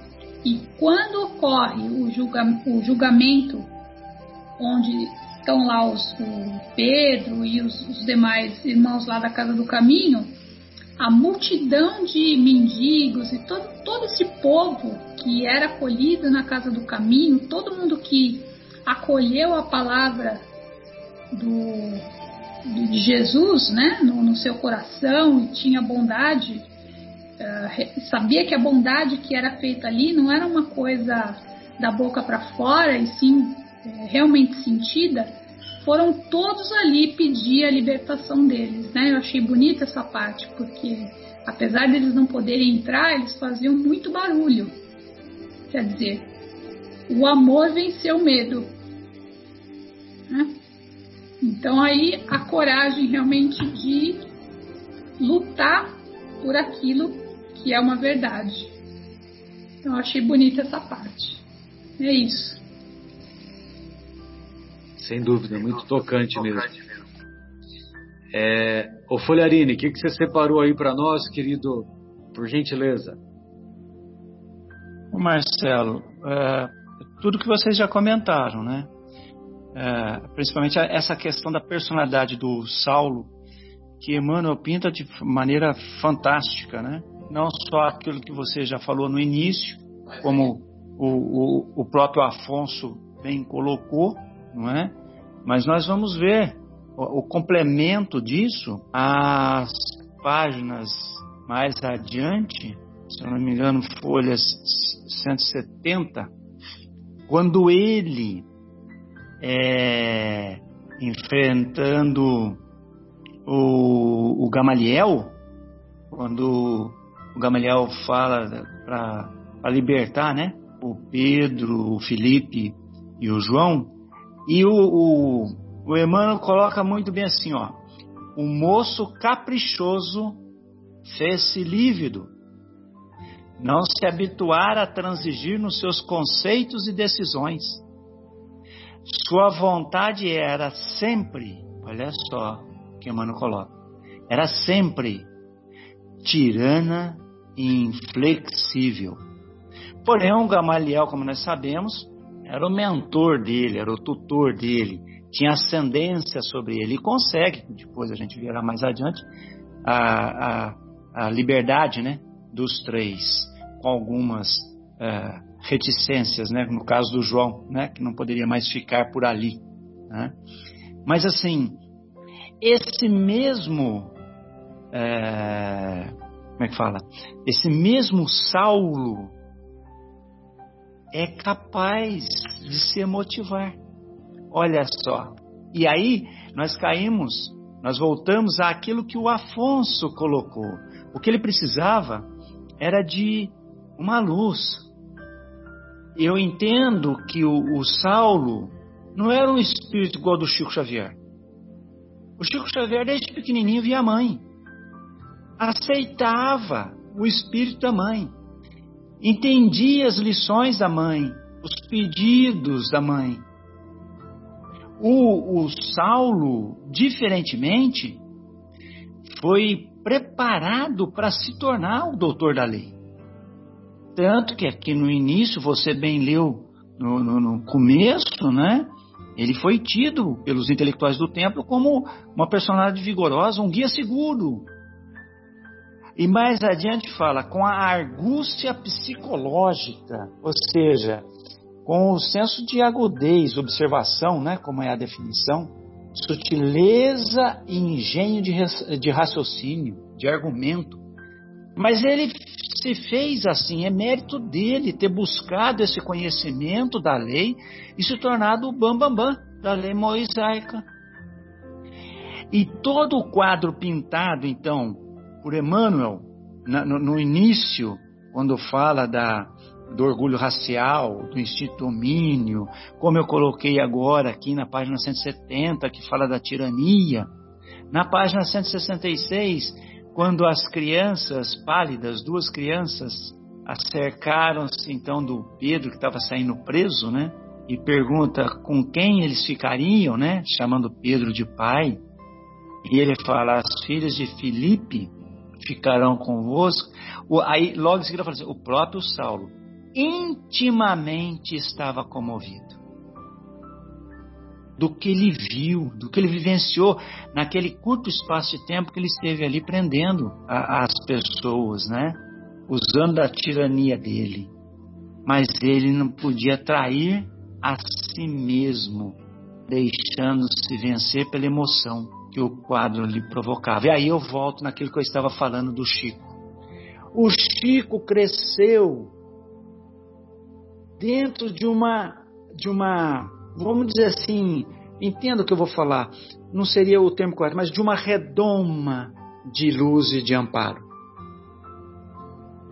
E quando ocorre o, julga, o julgamento, onde estão lá os, o Pedro e os, os demais irmãos lá da Casa do Caminho, a multidão de mendigos e todo, todo esse povo que era acolhido na Casa do Caminho, todo mundo que acolheu a palavra do, de Jesus né, no, no seu coração e tinha bondade uh, sabia que a bondade que era feita ali não era uma coisa da boca para fora, e sim é, realmente sentida, foram todos ali pedir a libertação deles. Né? Eu achei bonita essa parte, porque apesar deles não poderem entrar, eles faziam muito barulho. Quer dizer, o amor venceu o medo. Né? Então aí a coragem realmente de lutar por aquilo que é uma verdade. Então, eu achei bonita essa parte. É isso. Sem dúvida, muito tocante mesmo. É, Ô Folharini, o que, que você separou aí para nós, querido, por gentileza? Marcelo, é, tudo que vocês já comentaram, né? É, principalmente essa questão da personalidade do Saulo, que Emmanuel pinta de maneira fantástica, né? Não só aquilo que você já falou no início, como o, o, o próprio Afonso bem colocou, não é? Mas nós vamos ver o, o complemento disso, as páginas mais adiante, se eu não me engano, folhas 170, quando ele é, enfrentando o, o Gamaliel, quando o Gamaliel fala para libertar, né? O Pedro, o Felipe e o João, e o, o, o Emmanuel coloca muito bem assim, ó. O moço caprichoso fez-se lívido. Não se habituar a transigir nos seus conceitos e decisões. Sua vontade era sempre, olha só que Emmanuel coloca, era sempre tirana e inflexível. Porém, o Gamaliel, como nós sabemos, era o mentor dele, era o tutor dele, tinha ascendência sobre ele e consegue, depois a gente verá mais adiante, a, a, a liberdade né, dos três, com algumas uh, reticências, né, no caso do João, né, que não poderia mais ficar por ali. Né? Mas assim, esse mesmo. É, como é que fala? Esse mesmo Saulo é capaz de se motivar. Olha só. E aí nós caímos, nós voltamos àquilo que o Afonso colocou. O que ele precisava era de uma luz. Eu entendo que o, o Saulo não era um espírito igual do Chico Xavier. O Chico Xavier, desde pequenininho, via a mãe. Aceitava o espírito da mãe. Entendia as lições da mãe, os pedidos da mãe. O, o Saulo, diferentemente, foi preparado para se tornar o doutor da lei. Tanto que aqui no início, você bem leu no, no, no começo, né? Ele foi tido pelos intelectuais do templo como uma personalidade vigorosa, um guia seguro. E mais adiante fala com a argúcia psicológica, ou seja, com o senso de agudez, observação, né, como é a definição, sutileza e engenho de, de raciocínio, de argumento. Mas ele se fez assim, é mérito dele ter buscado esse conhecimento da lei e se tornado o bambambam bam, bam, da lei moisaica. E todo o quadro pintado, então, por Emmanuel, no, no início, quando fala da, do orgulho racial, do instinto domínio, como eu coloquei agora aqui na página 170, que fala da tirania. Na página 166, quando as crianças pálidas, duas crianças, acercaram-se então do Pedro que estava saindo preso, né? E pergunta com quem eles ficariam, né? Chamando Pedro de pai. E ele fala: as filhas de Filipe ficarão convosco. Aí logo em seguida fala assim: o próprio Saulo intimamente estava comovido do que ele viu, do que ele vivenciou naquele curto espaço de tempo que ele esteve ali prendendo a, as pessoas, né? Usando a tirania dele. Mas ele não podia trair a si mesmo, deixando-se vencer pela emoção que o quadro lhe provocava. E aí eu volto naquilo que eu estava falando do Chico. O Chico cresceu dentro de uma de uma vamos dizer assim, entenda o que eu vou falar, não seria o termo correto, mas de uma redoma de luz e de amparo.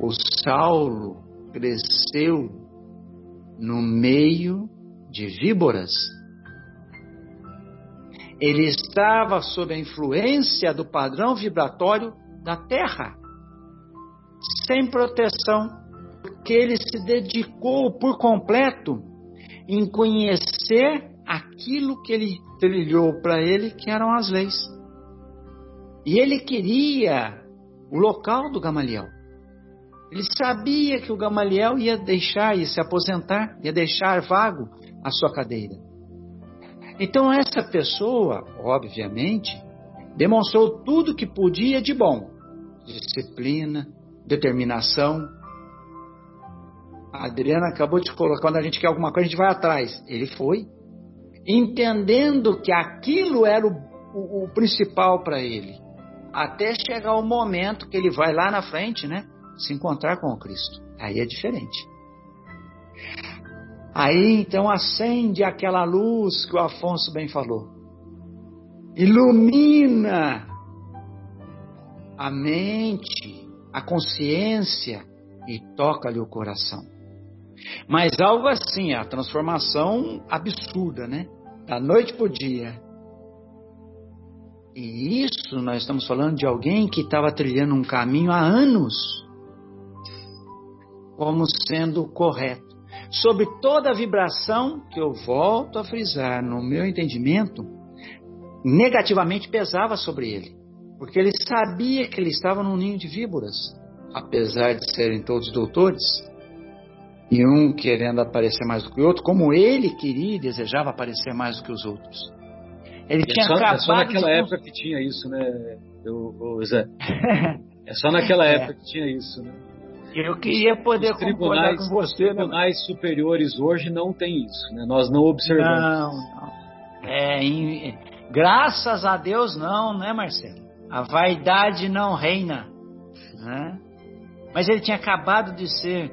O Saulo cresceu no meio de víboras. Ele estava sob a influência do padrão vibratório da Terra, sem proteção, porque ele se dedicou por completo em conhecer aquilo que ele trilhou para ele, que eram as leis. E ele queria o local do Gamaliel. Ele sabia que o Gamaliel ia deixar, ia se aposentar, ia deixar vago a sua cadeira. Então essa pessoa, obviamente, demonstrou tudo que podia de bom: disciplina, determinação. Adriana acabou de colocar, quando a gente quer alguma coisa, a gente vai atrás. Ele foi, entendendo que aquilo era o, o, o principal para ele, até chegar o momento que ele vai lá na frente, né? Se encontrar com o Cristo. Aí é diferente. Aí então acende aquela luz que o Afonso bem falou. Ilumina a mente, a consciência e toca-lhe o coração. Mas algo assim, a transformação absurda, né? Da noite para o dia. E isso nós estamos falando de alguém que estava trilhando um caminho há anos como sendo correto. Sobre toda a vibração que eu volto a frisar no meu entendimento, negativamente pesava sobre ele. Porque ele sabia que ele estava num ninho de víboras, apesar de serem todos doutores, e um querendo aparecer mais do que o outro, como ele queria e desejava aparecer mais do que os outros. Ele e tinha é só, acabado. É só naquela de... época que tinha isso, né, o, Zé? é só naquela é. época que tinha isso, né? Eu queria poder os concordar com você. Os tribunais né? superiores hoje não tem isso, né? Nós não observamos. Não, não. É, em, graças a Deus não, né, Marcelo? A vaidade não reina, né? Mas ele tinha acabado de ser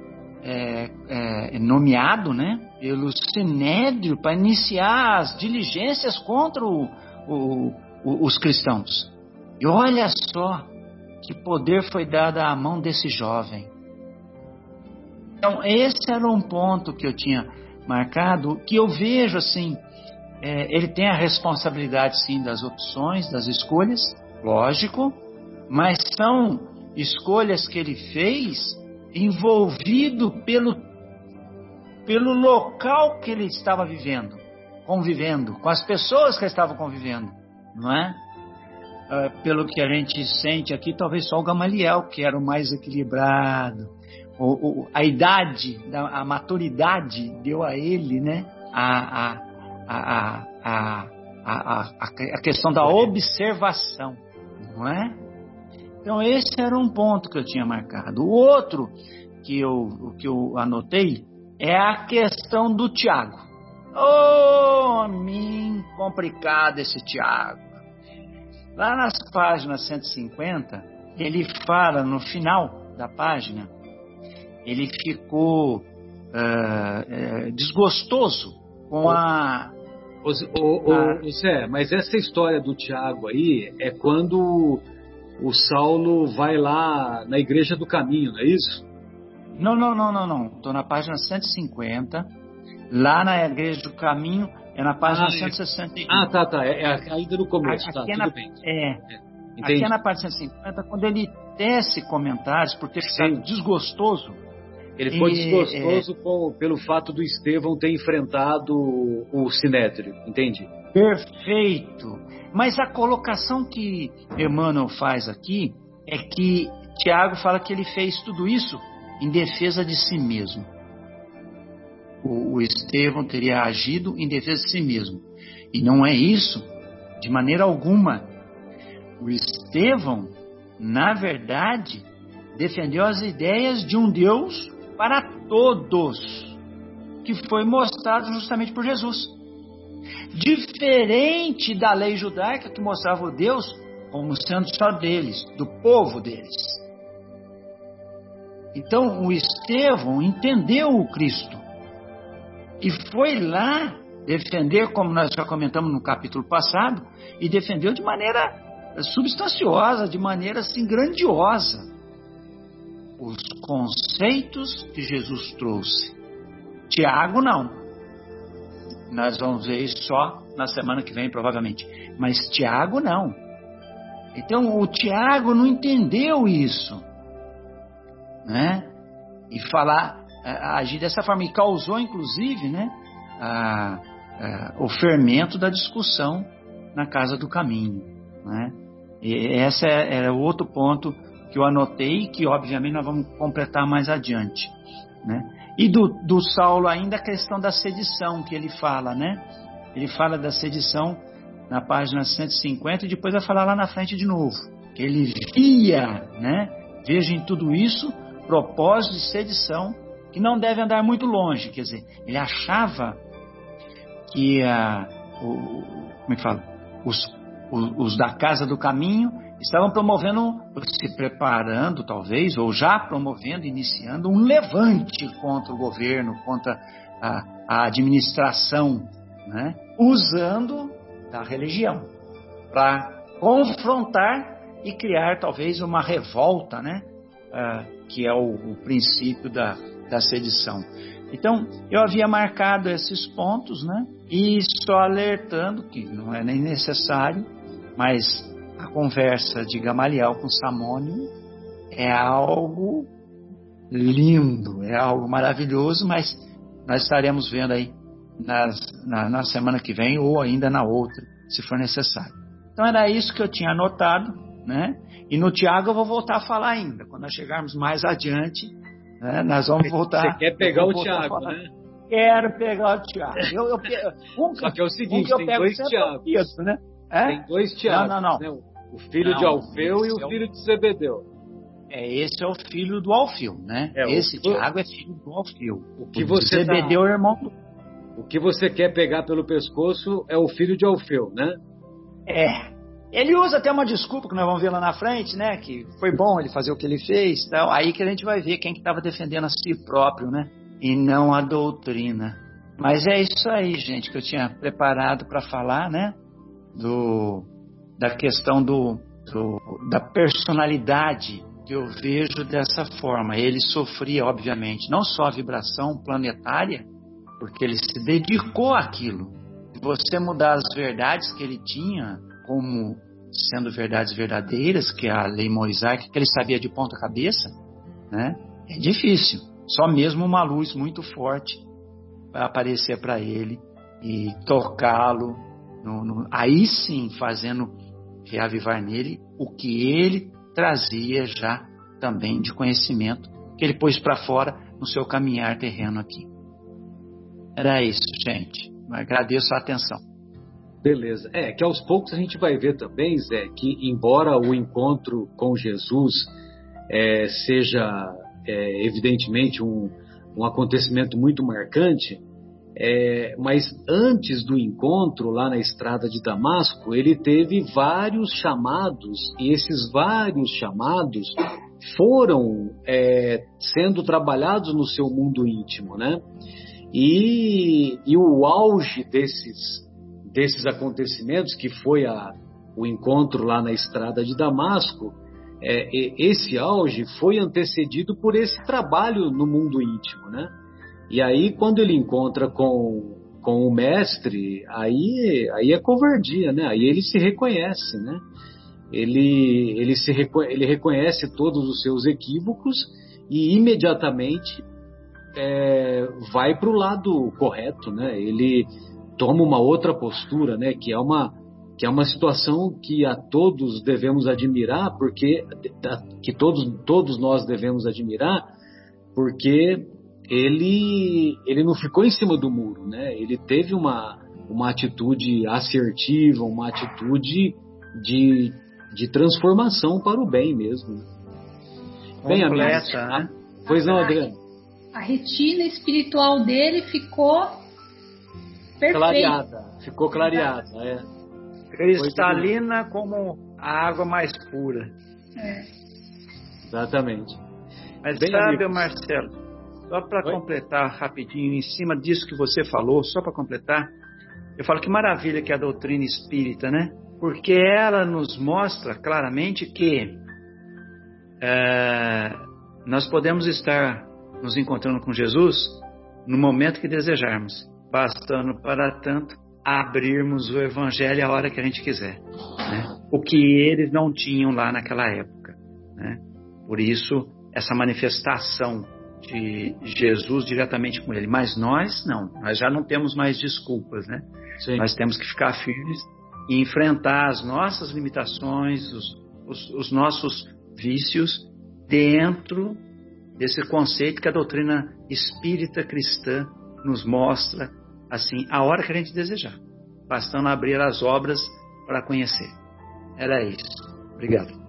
é, é, nomeado, né, pelo Sinédrio para iniciar as diligências contra o, o, o, os cristãos. E olha só que poder foi dado à mão desse jovem. Então, esse era um ponto que eu tinha marcado, que eu vejo assim, é, ele tem a responsabilidade sim das opções, das escolhas, lógico, mas são escolhas que ele fez envolvido pelo, pelo local que ele estava vivendo, convivendo, com as pessoas que estavam convivendo, não é? Uh, pelo que a gente sente aqui, talvez só o Gamaliel, que era o mais equilibrado, o, o, a idade, a maturidade deu a ele, né? A, a, a, a, a, a, questão da observação, não é? Então esse era um ponto que eu tinha marcado. O outro que eu, que eu anotei é a questão do Tiago. Oh, mim complicado esse Tiago. Lá nas páginas 150, ele fala no final da página ele ficou uh, uh, desgostoso com a. O, o, Zé, mas essa história do Tiago aí é quando o Saulo vai lá na Igreja do Caminho, não é isso? Não, não, não, não, não. Estou na página 150. Lá na Igreja do Caminho é na página ah, 161. É. Ah, tá, tá. É, é ainda no começo, tá, aqui tá, é na, bem. É. é. Aqui é na página 150, quando ele tece comentários por ter ficado desgostoso ele foi e, desgostoso é, com, pelo fato do Estevão ter enfrentado o Sinédrio, entende? Perfeito. Mas a colocação que Emmanuel faz aqui é que Tiago fala que ele fez tudo isso em defesa de si mesmo. O, o Estevão teria agido em defesa de si mesmo. E não é isso, de maneira alguma. O Estevão, na verdade, defendeu as ideias de um Deus para todos, que foi mostrado justamente por Jesus. Diferente da lei judaica que mostrava o Deus como sendo só deles, do povo deles. Então o Estevão entendeu o Cristo e foi lá defender, como nós já comentamos no capítulo passado, e defendeu de maneira substanciosa, de maneira assim grandiosa os conceitos que Jesus trouxe. Tiago não. Nós vamos ver isso só na semana que vem, provavelmente. Mas Tiago não. Então o Tiago não entendeu isso, né? E falar, agir dessa forma e causou, inclusive, né, a, a, o fermento da discussão na casa do caminho, né? E esse é, era o outro ponto que eu anotei, que obviamente nós vamos completar mais adiante. Né? E do, do Saulo ainda a questão da sedição que ele fala, né? Ele fala da sedição na página 150 e depois vai falar lá na frente de novo. Que ele via, né? Veja em tudo isso propósito de sedição que não deve andar muito longe. Quer dizer, ele achava que a, o, como é que fala? Os, os, os da casa do caminho estavam promovendo, se preparando talvez, ou já promovendo, iniciando um levante contra o governo, contra a, a administração, né? usando da religião para confrontar e criar talvez uma revolta, né? Uh, que é o, o princípio da, da sedição. Então, eu havia marcado esses pontos, né? E só alertando que não é nem necessário, mas a conversa de Gamaliel com Samônio é algo lindo, é algo maravilhoso, mas nós estaremos vendo aí nas, na, na semana que vem ou ainda na outra, se for necessário. Então era isso que eu tinha anotado, né? E no Tiago eu vou voltar a falar ainda. Quando nós chegarmos mais adiante, né, nós vamos voltar. Você quer pegar o Tiago, né? Quero pegar o Tiago. Eu, eu, um, Só que é o seguinte, um tem dois Tiagos. Né? É? Tem dois Tiagos. Não, não, não. Né? O filho não, de Alfeu e o é filho de Zebedeu. É, esse é o filho do Alfeu, né? É, esse o... Tiago é filho do Alfeu. O que o você Zebedeu tá... é irmão do o que você quer pegar pelo pescoço é o filho de Alfeu, né? É. Ele usa até uma desculpa que nós vamos ver lá na frente, né? Que foi bom ele fazer o que ele fez, tal. Aí que a gente vai ver quem que estava defendendo a si próprio, né? E não a doutrina. Mas é isso aí, gente, que eu tinha preparado para falar, né? Do da questão do, do da personalidade que eu vejo dessa forma. Ele sofria, obviamente, não só a vibração planetária, porque ele se dedicou àquilo. Se você mudar as verdades que ele tinha, como sendo verdades verdadeiras, que é a lei mosaica, que ele sabia de ponta cabeça, né? É difícil. Só mesmo uma luz muito forte vai aparecer para ele e tocá-lo, aí sim fazendo reavivar nele o que ele trazia já também de conhecimento que ele pôs para fora no seu caminhar terreno aqui. Era isso, gente. Agradeço a atenção. Beleza. É que aos poucos a gente vai ver também, Zé, que embora o encontro com Jesus é, seja é, evidentemente um, um acontecimento muito marcante, é, mas antes do encontro lá na estrada de Damasco, ele teve vários chamados, e esses vários chamados foram é, sendo trabalhados no seu mundo íntimo, né? E, e o auge desses, desses acontecimentos, que foi a, o encontro lá na estrada de Damasco, é, esse auge foi antecedido por esse trabalho no mundo íntimo, né? E aí, quando ele encontra com, com o mestre, aí, aí é covardia, né? Aí ele se reconhece, né? Ele, ele, se, ele reconhece todos os seus equívocos e imediatamente é, vai para o lado correto, né? Ele toma uma outra postura, né? Que é uma que é uma situação que a todos devemos admirar, porque que todos todos nós devemos admirar, porque ele ele não ficou em cima do muro, né? Ele teve uma uma atitude assertiva, uma atitude de, de transformação para o bem mesmo. Bem, Completa, né? Pois não, Adriano? a retina espiritual dele ficou perfeita. Clareada, ficou clareada, é. Cristalina como a água mais pura. É. Exatamente. Mas Bem sabe, amigos. Marcelo, só para completar rapidinho, em cima disso que você falou, só para completar, eu falo que maravilha que é a doutrina espírita, né? Porque ela nos mostra claramente que é, nós podemos estar nos encontrando com Jesus no momento que desejarmos, bastando para tanto abrirmos o Evangelho a hora que a gente quiser. Né? O que eles não tinham lá naquela época. Né? Por isso, essa manifestação de Jesus diretamente com ele. Mas nós não, nós já não temos mais desculpas, né? Sim. Nós temos que ficar firmes e enfrentar as nossas limitações, os, os, os nossos vícios dentro desse conceito que a doutrina espírita cristã nos mostra, assim, a hora que a gente desejar, bastando abrir as obras para conhecer. Era isso. Obrigado.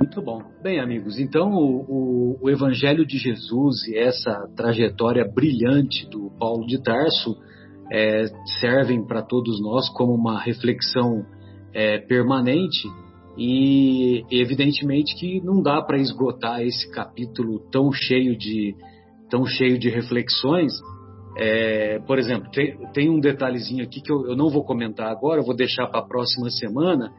Muito bom. Bem, amigos, então o, o, o, Evangelho de Jesus e essa trajetória brilhante do Paulo de Tarso é, servem para todos nós como uma reflexão é, permanente e evidentemente que não dá para esgotar esse capítulo tão cheio de tão cheio de reflexões. É, por exemplo, tem, tem, um detalhezinho aqui que eu, eu não vou comentar agora, eu vou deixar para a próxima semana,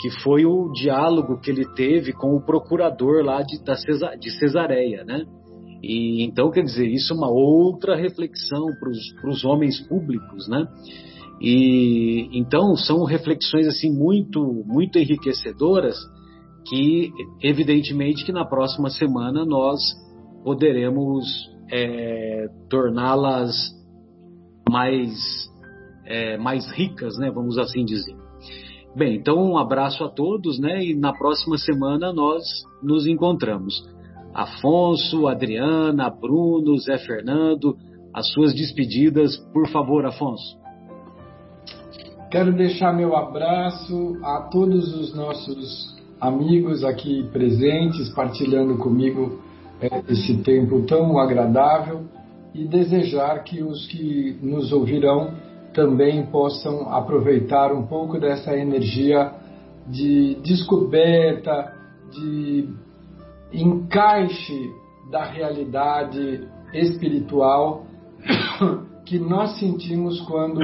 que foi o diálogo que ele teve com o procurador lá de, da Cesar, de Cesareia, né? E então quer dizer isso é uma outra reflexão para os homens públicos, né? E então são reflexões assim muito muito enriquecedoras que evidentemente que na próxima semana nós poderemos é, torná-las mais é, mais ricas, né? Vamos assim dizer. Bem, então um abraço a todos, né? E na próxima semana nós nos encontramos. Afonso, Adriana, Bruno, Zé Fernando, as suas despedidas, por favor, Afonso. Quero deixar meu abraço a todos os nossos amigos aqui presentes, partilhando comigo é, esse tempo tão agradável e desejar que os que nos ouvirão também possam aproveitar um pouco dessa energia de descoberta, de encaixe da realidade espiritual que nós sentimos quando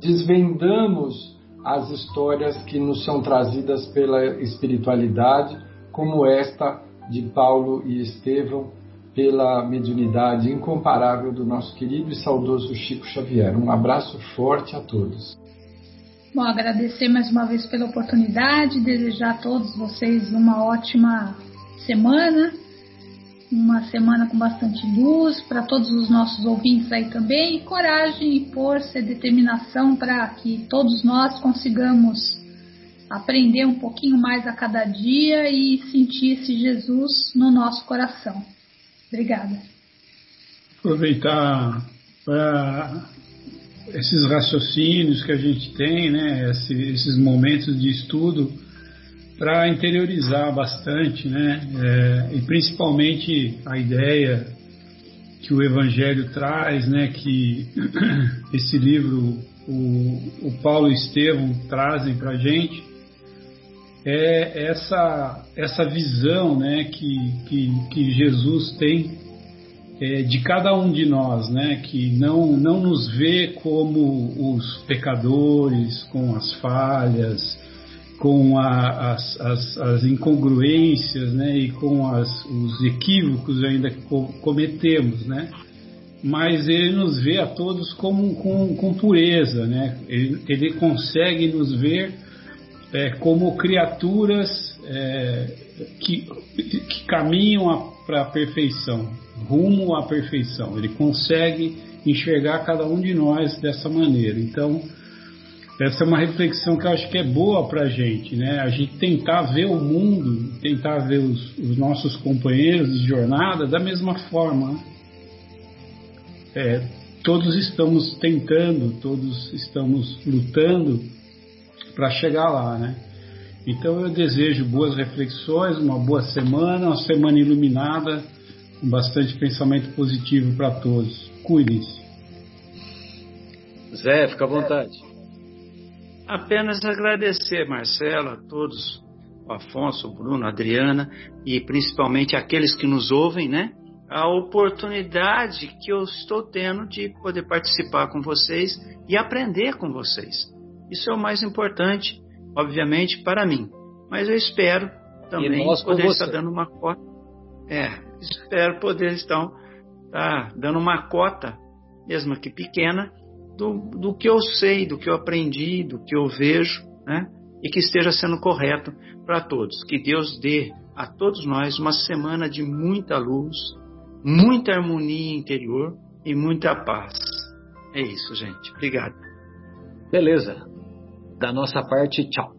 desvendamos as histórias que nos são trazidas pela espiritualidade, como esta de Paulo e Estevão, pela mediunidade incomparável do nosso querido e saudoso Chico Xavier. Um abraço forte a todos. Bom, agradecer mais uma vez pela oportunidade, desejar a todos vocês uma ótima semana, uma semana com bastante luz para todos os nossos ouvintes aí também, e coragem e força e determinação para que todos nós consigamos aprender um pouquinho mais a cada dia e sentir esse Jesus no nosso coração. Obrigada. Aproveitar para esses raciocínios que a gente tem, né, esses momentos de estudo para interiorizar bastante, né? É, e principalmente a ideia que o Evangelho traz, né? Que esse livro, o, o Paulo e Estevão trazem para a gente, é essa, essa visão, né? Que, que, que Jesus tem é, de cada um de nós, né? Que não, não nos vê como os pecadores, com as falhas, com a, as, as, as, incongruências né, e com as, os equívocos ainda que cometemos, né? mas ele nos vê a todos como, com, com pureza, né? ele, ele consegue nos ver é, como criaturas é, que, que caminham para a perfeição, rumo à perfeição. Ele consegue enxergar cada um de nós dessa maneira. Então, essa é uma reflexão que eu acho que é boa para a gente, né? A gente tentar ver o mundo, tentar ver os, os nossos companheiros de jornada da mesma forma. Né? É, todos estamos tentando, todos estamos lutando para chegar lá, né? Então eu desejo boas reflexões, uma boa semana, uma semana iluminada, com bastante pensamento positivo para todos. Cuidem-se. Zé, fica à vontade. Apenas agradecer, Marcelo, a todos, o Afonso, o Bruno, a Adriana e principalmente aqueles que nos ouvem, né? A oportunidade que eu estou tendo de poder participar com vocês e aprender com vocês. Isso é o mais importante, obviamente, para mim. Mas eu espero também poder estar dando uma cota. É, espero poder estar tá, dando uma cota, mesmo que pequena, do, do que eu sei, do que eu aprendi, do que eu vejo, né? E que esteja sendo correto para todos. Que Deus dê a todos nós uma semana de muita luz, muita harmonia interior e muita paz. É isso, gente. Obrigado. Beleza. Da nossa parte, tchau.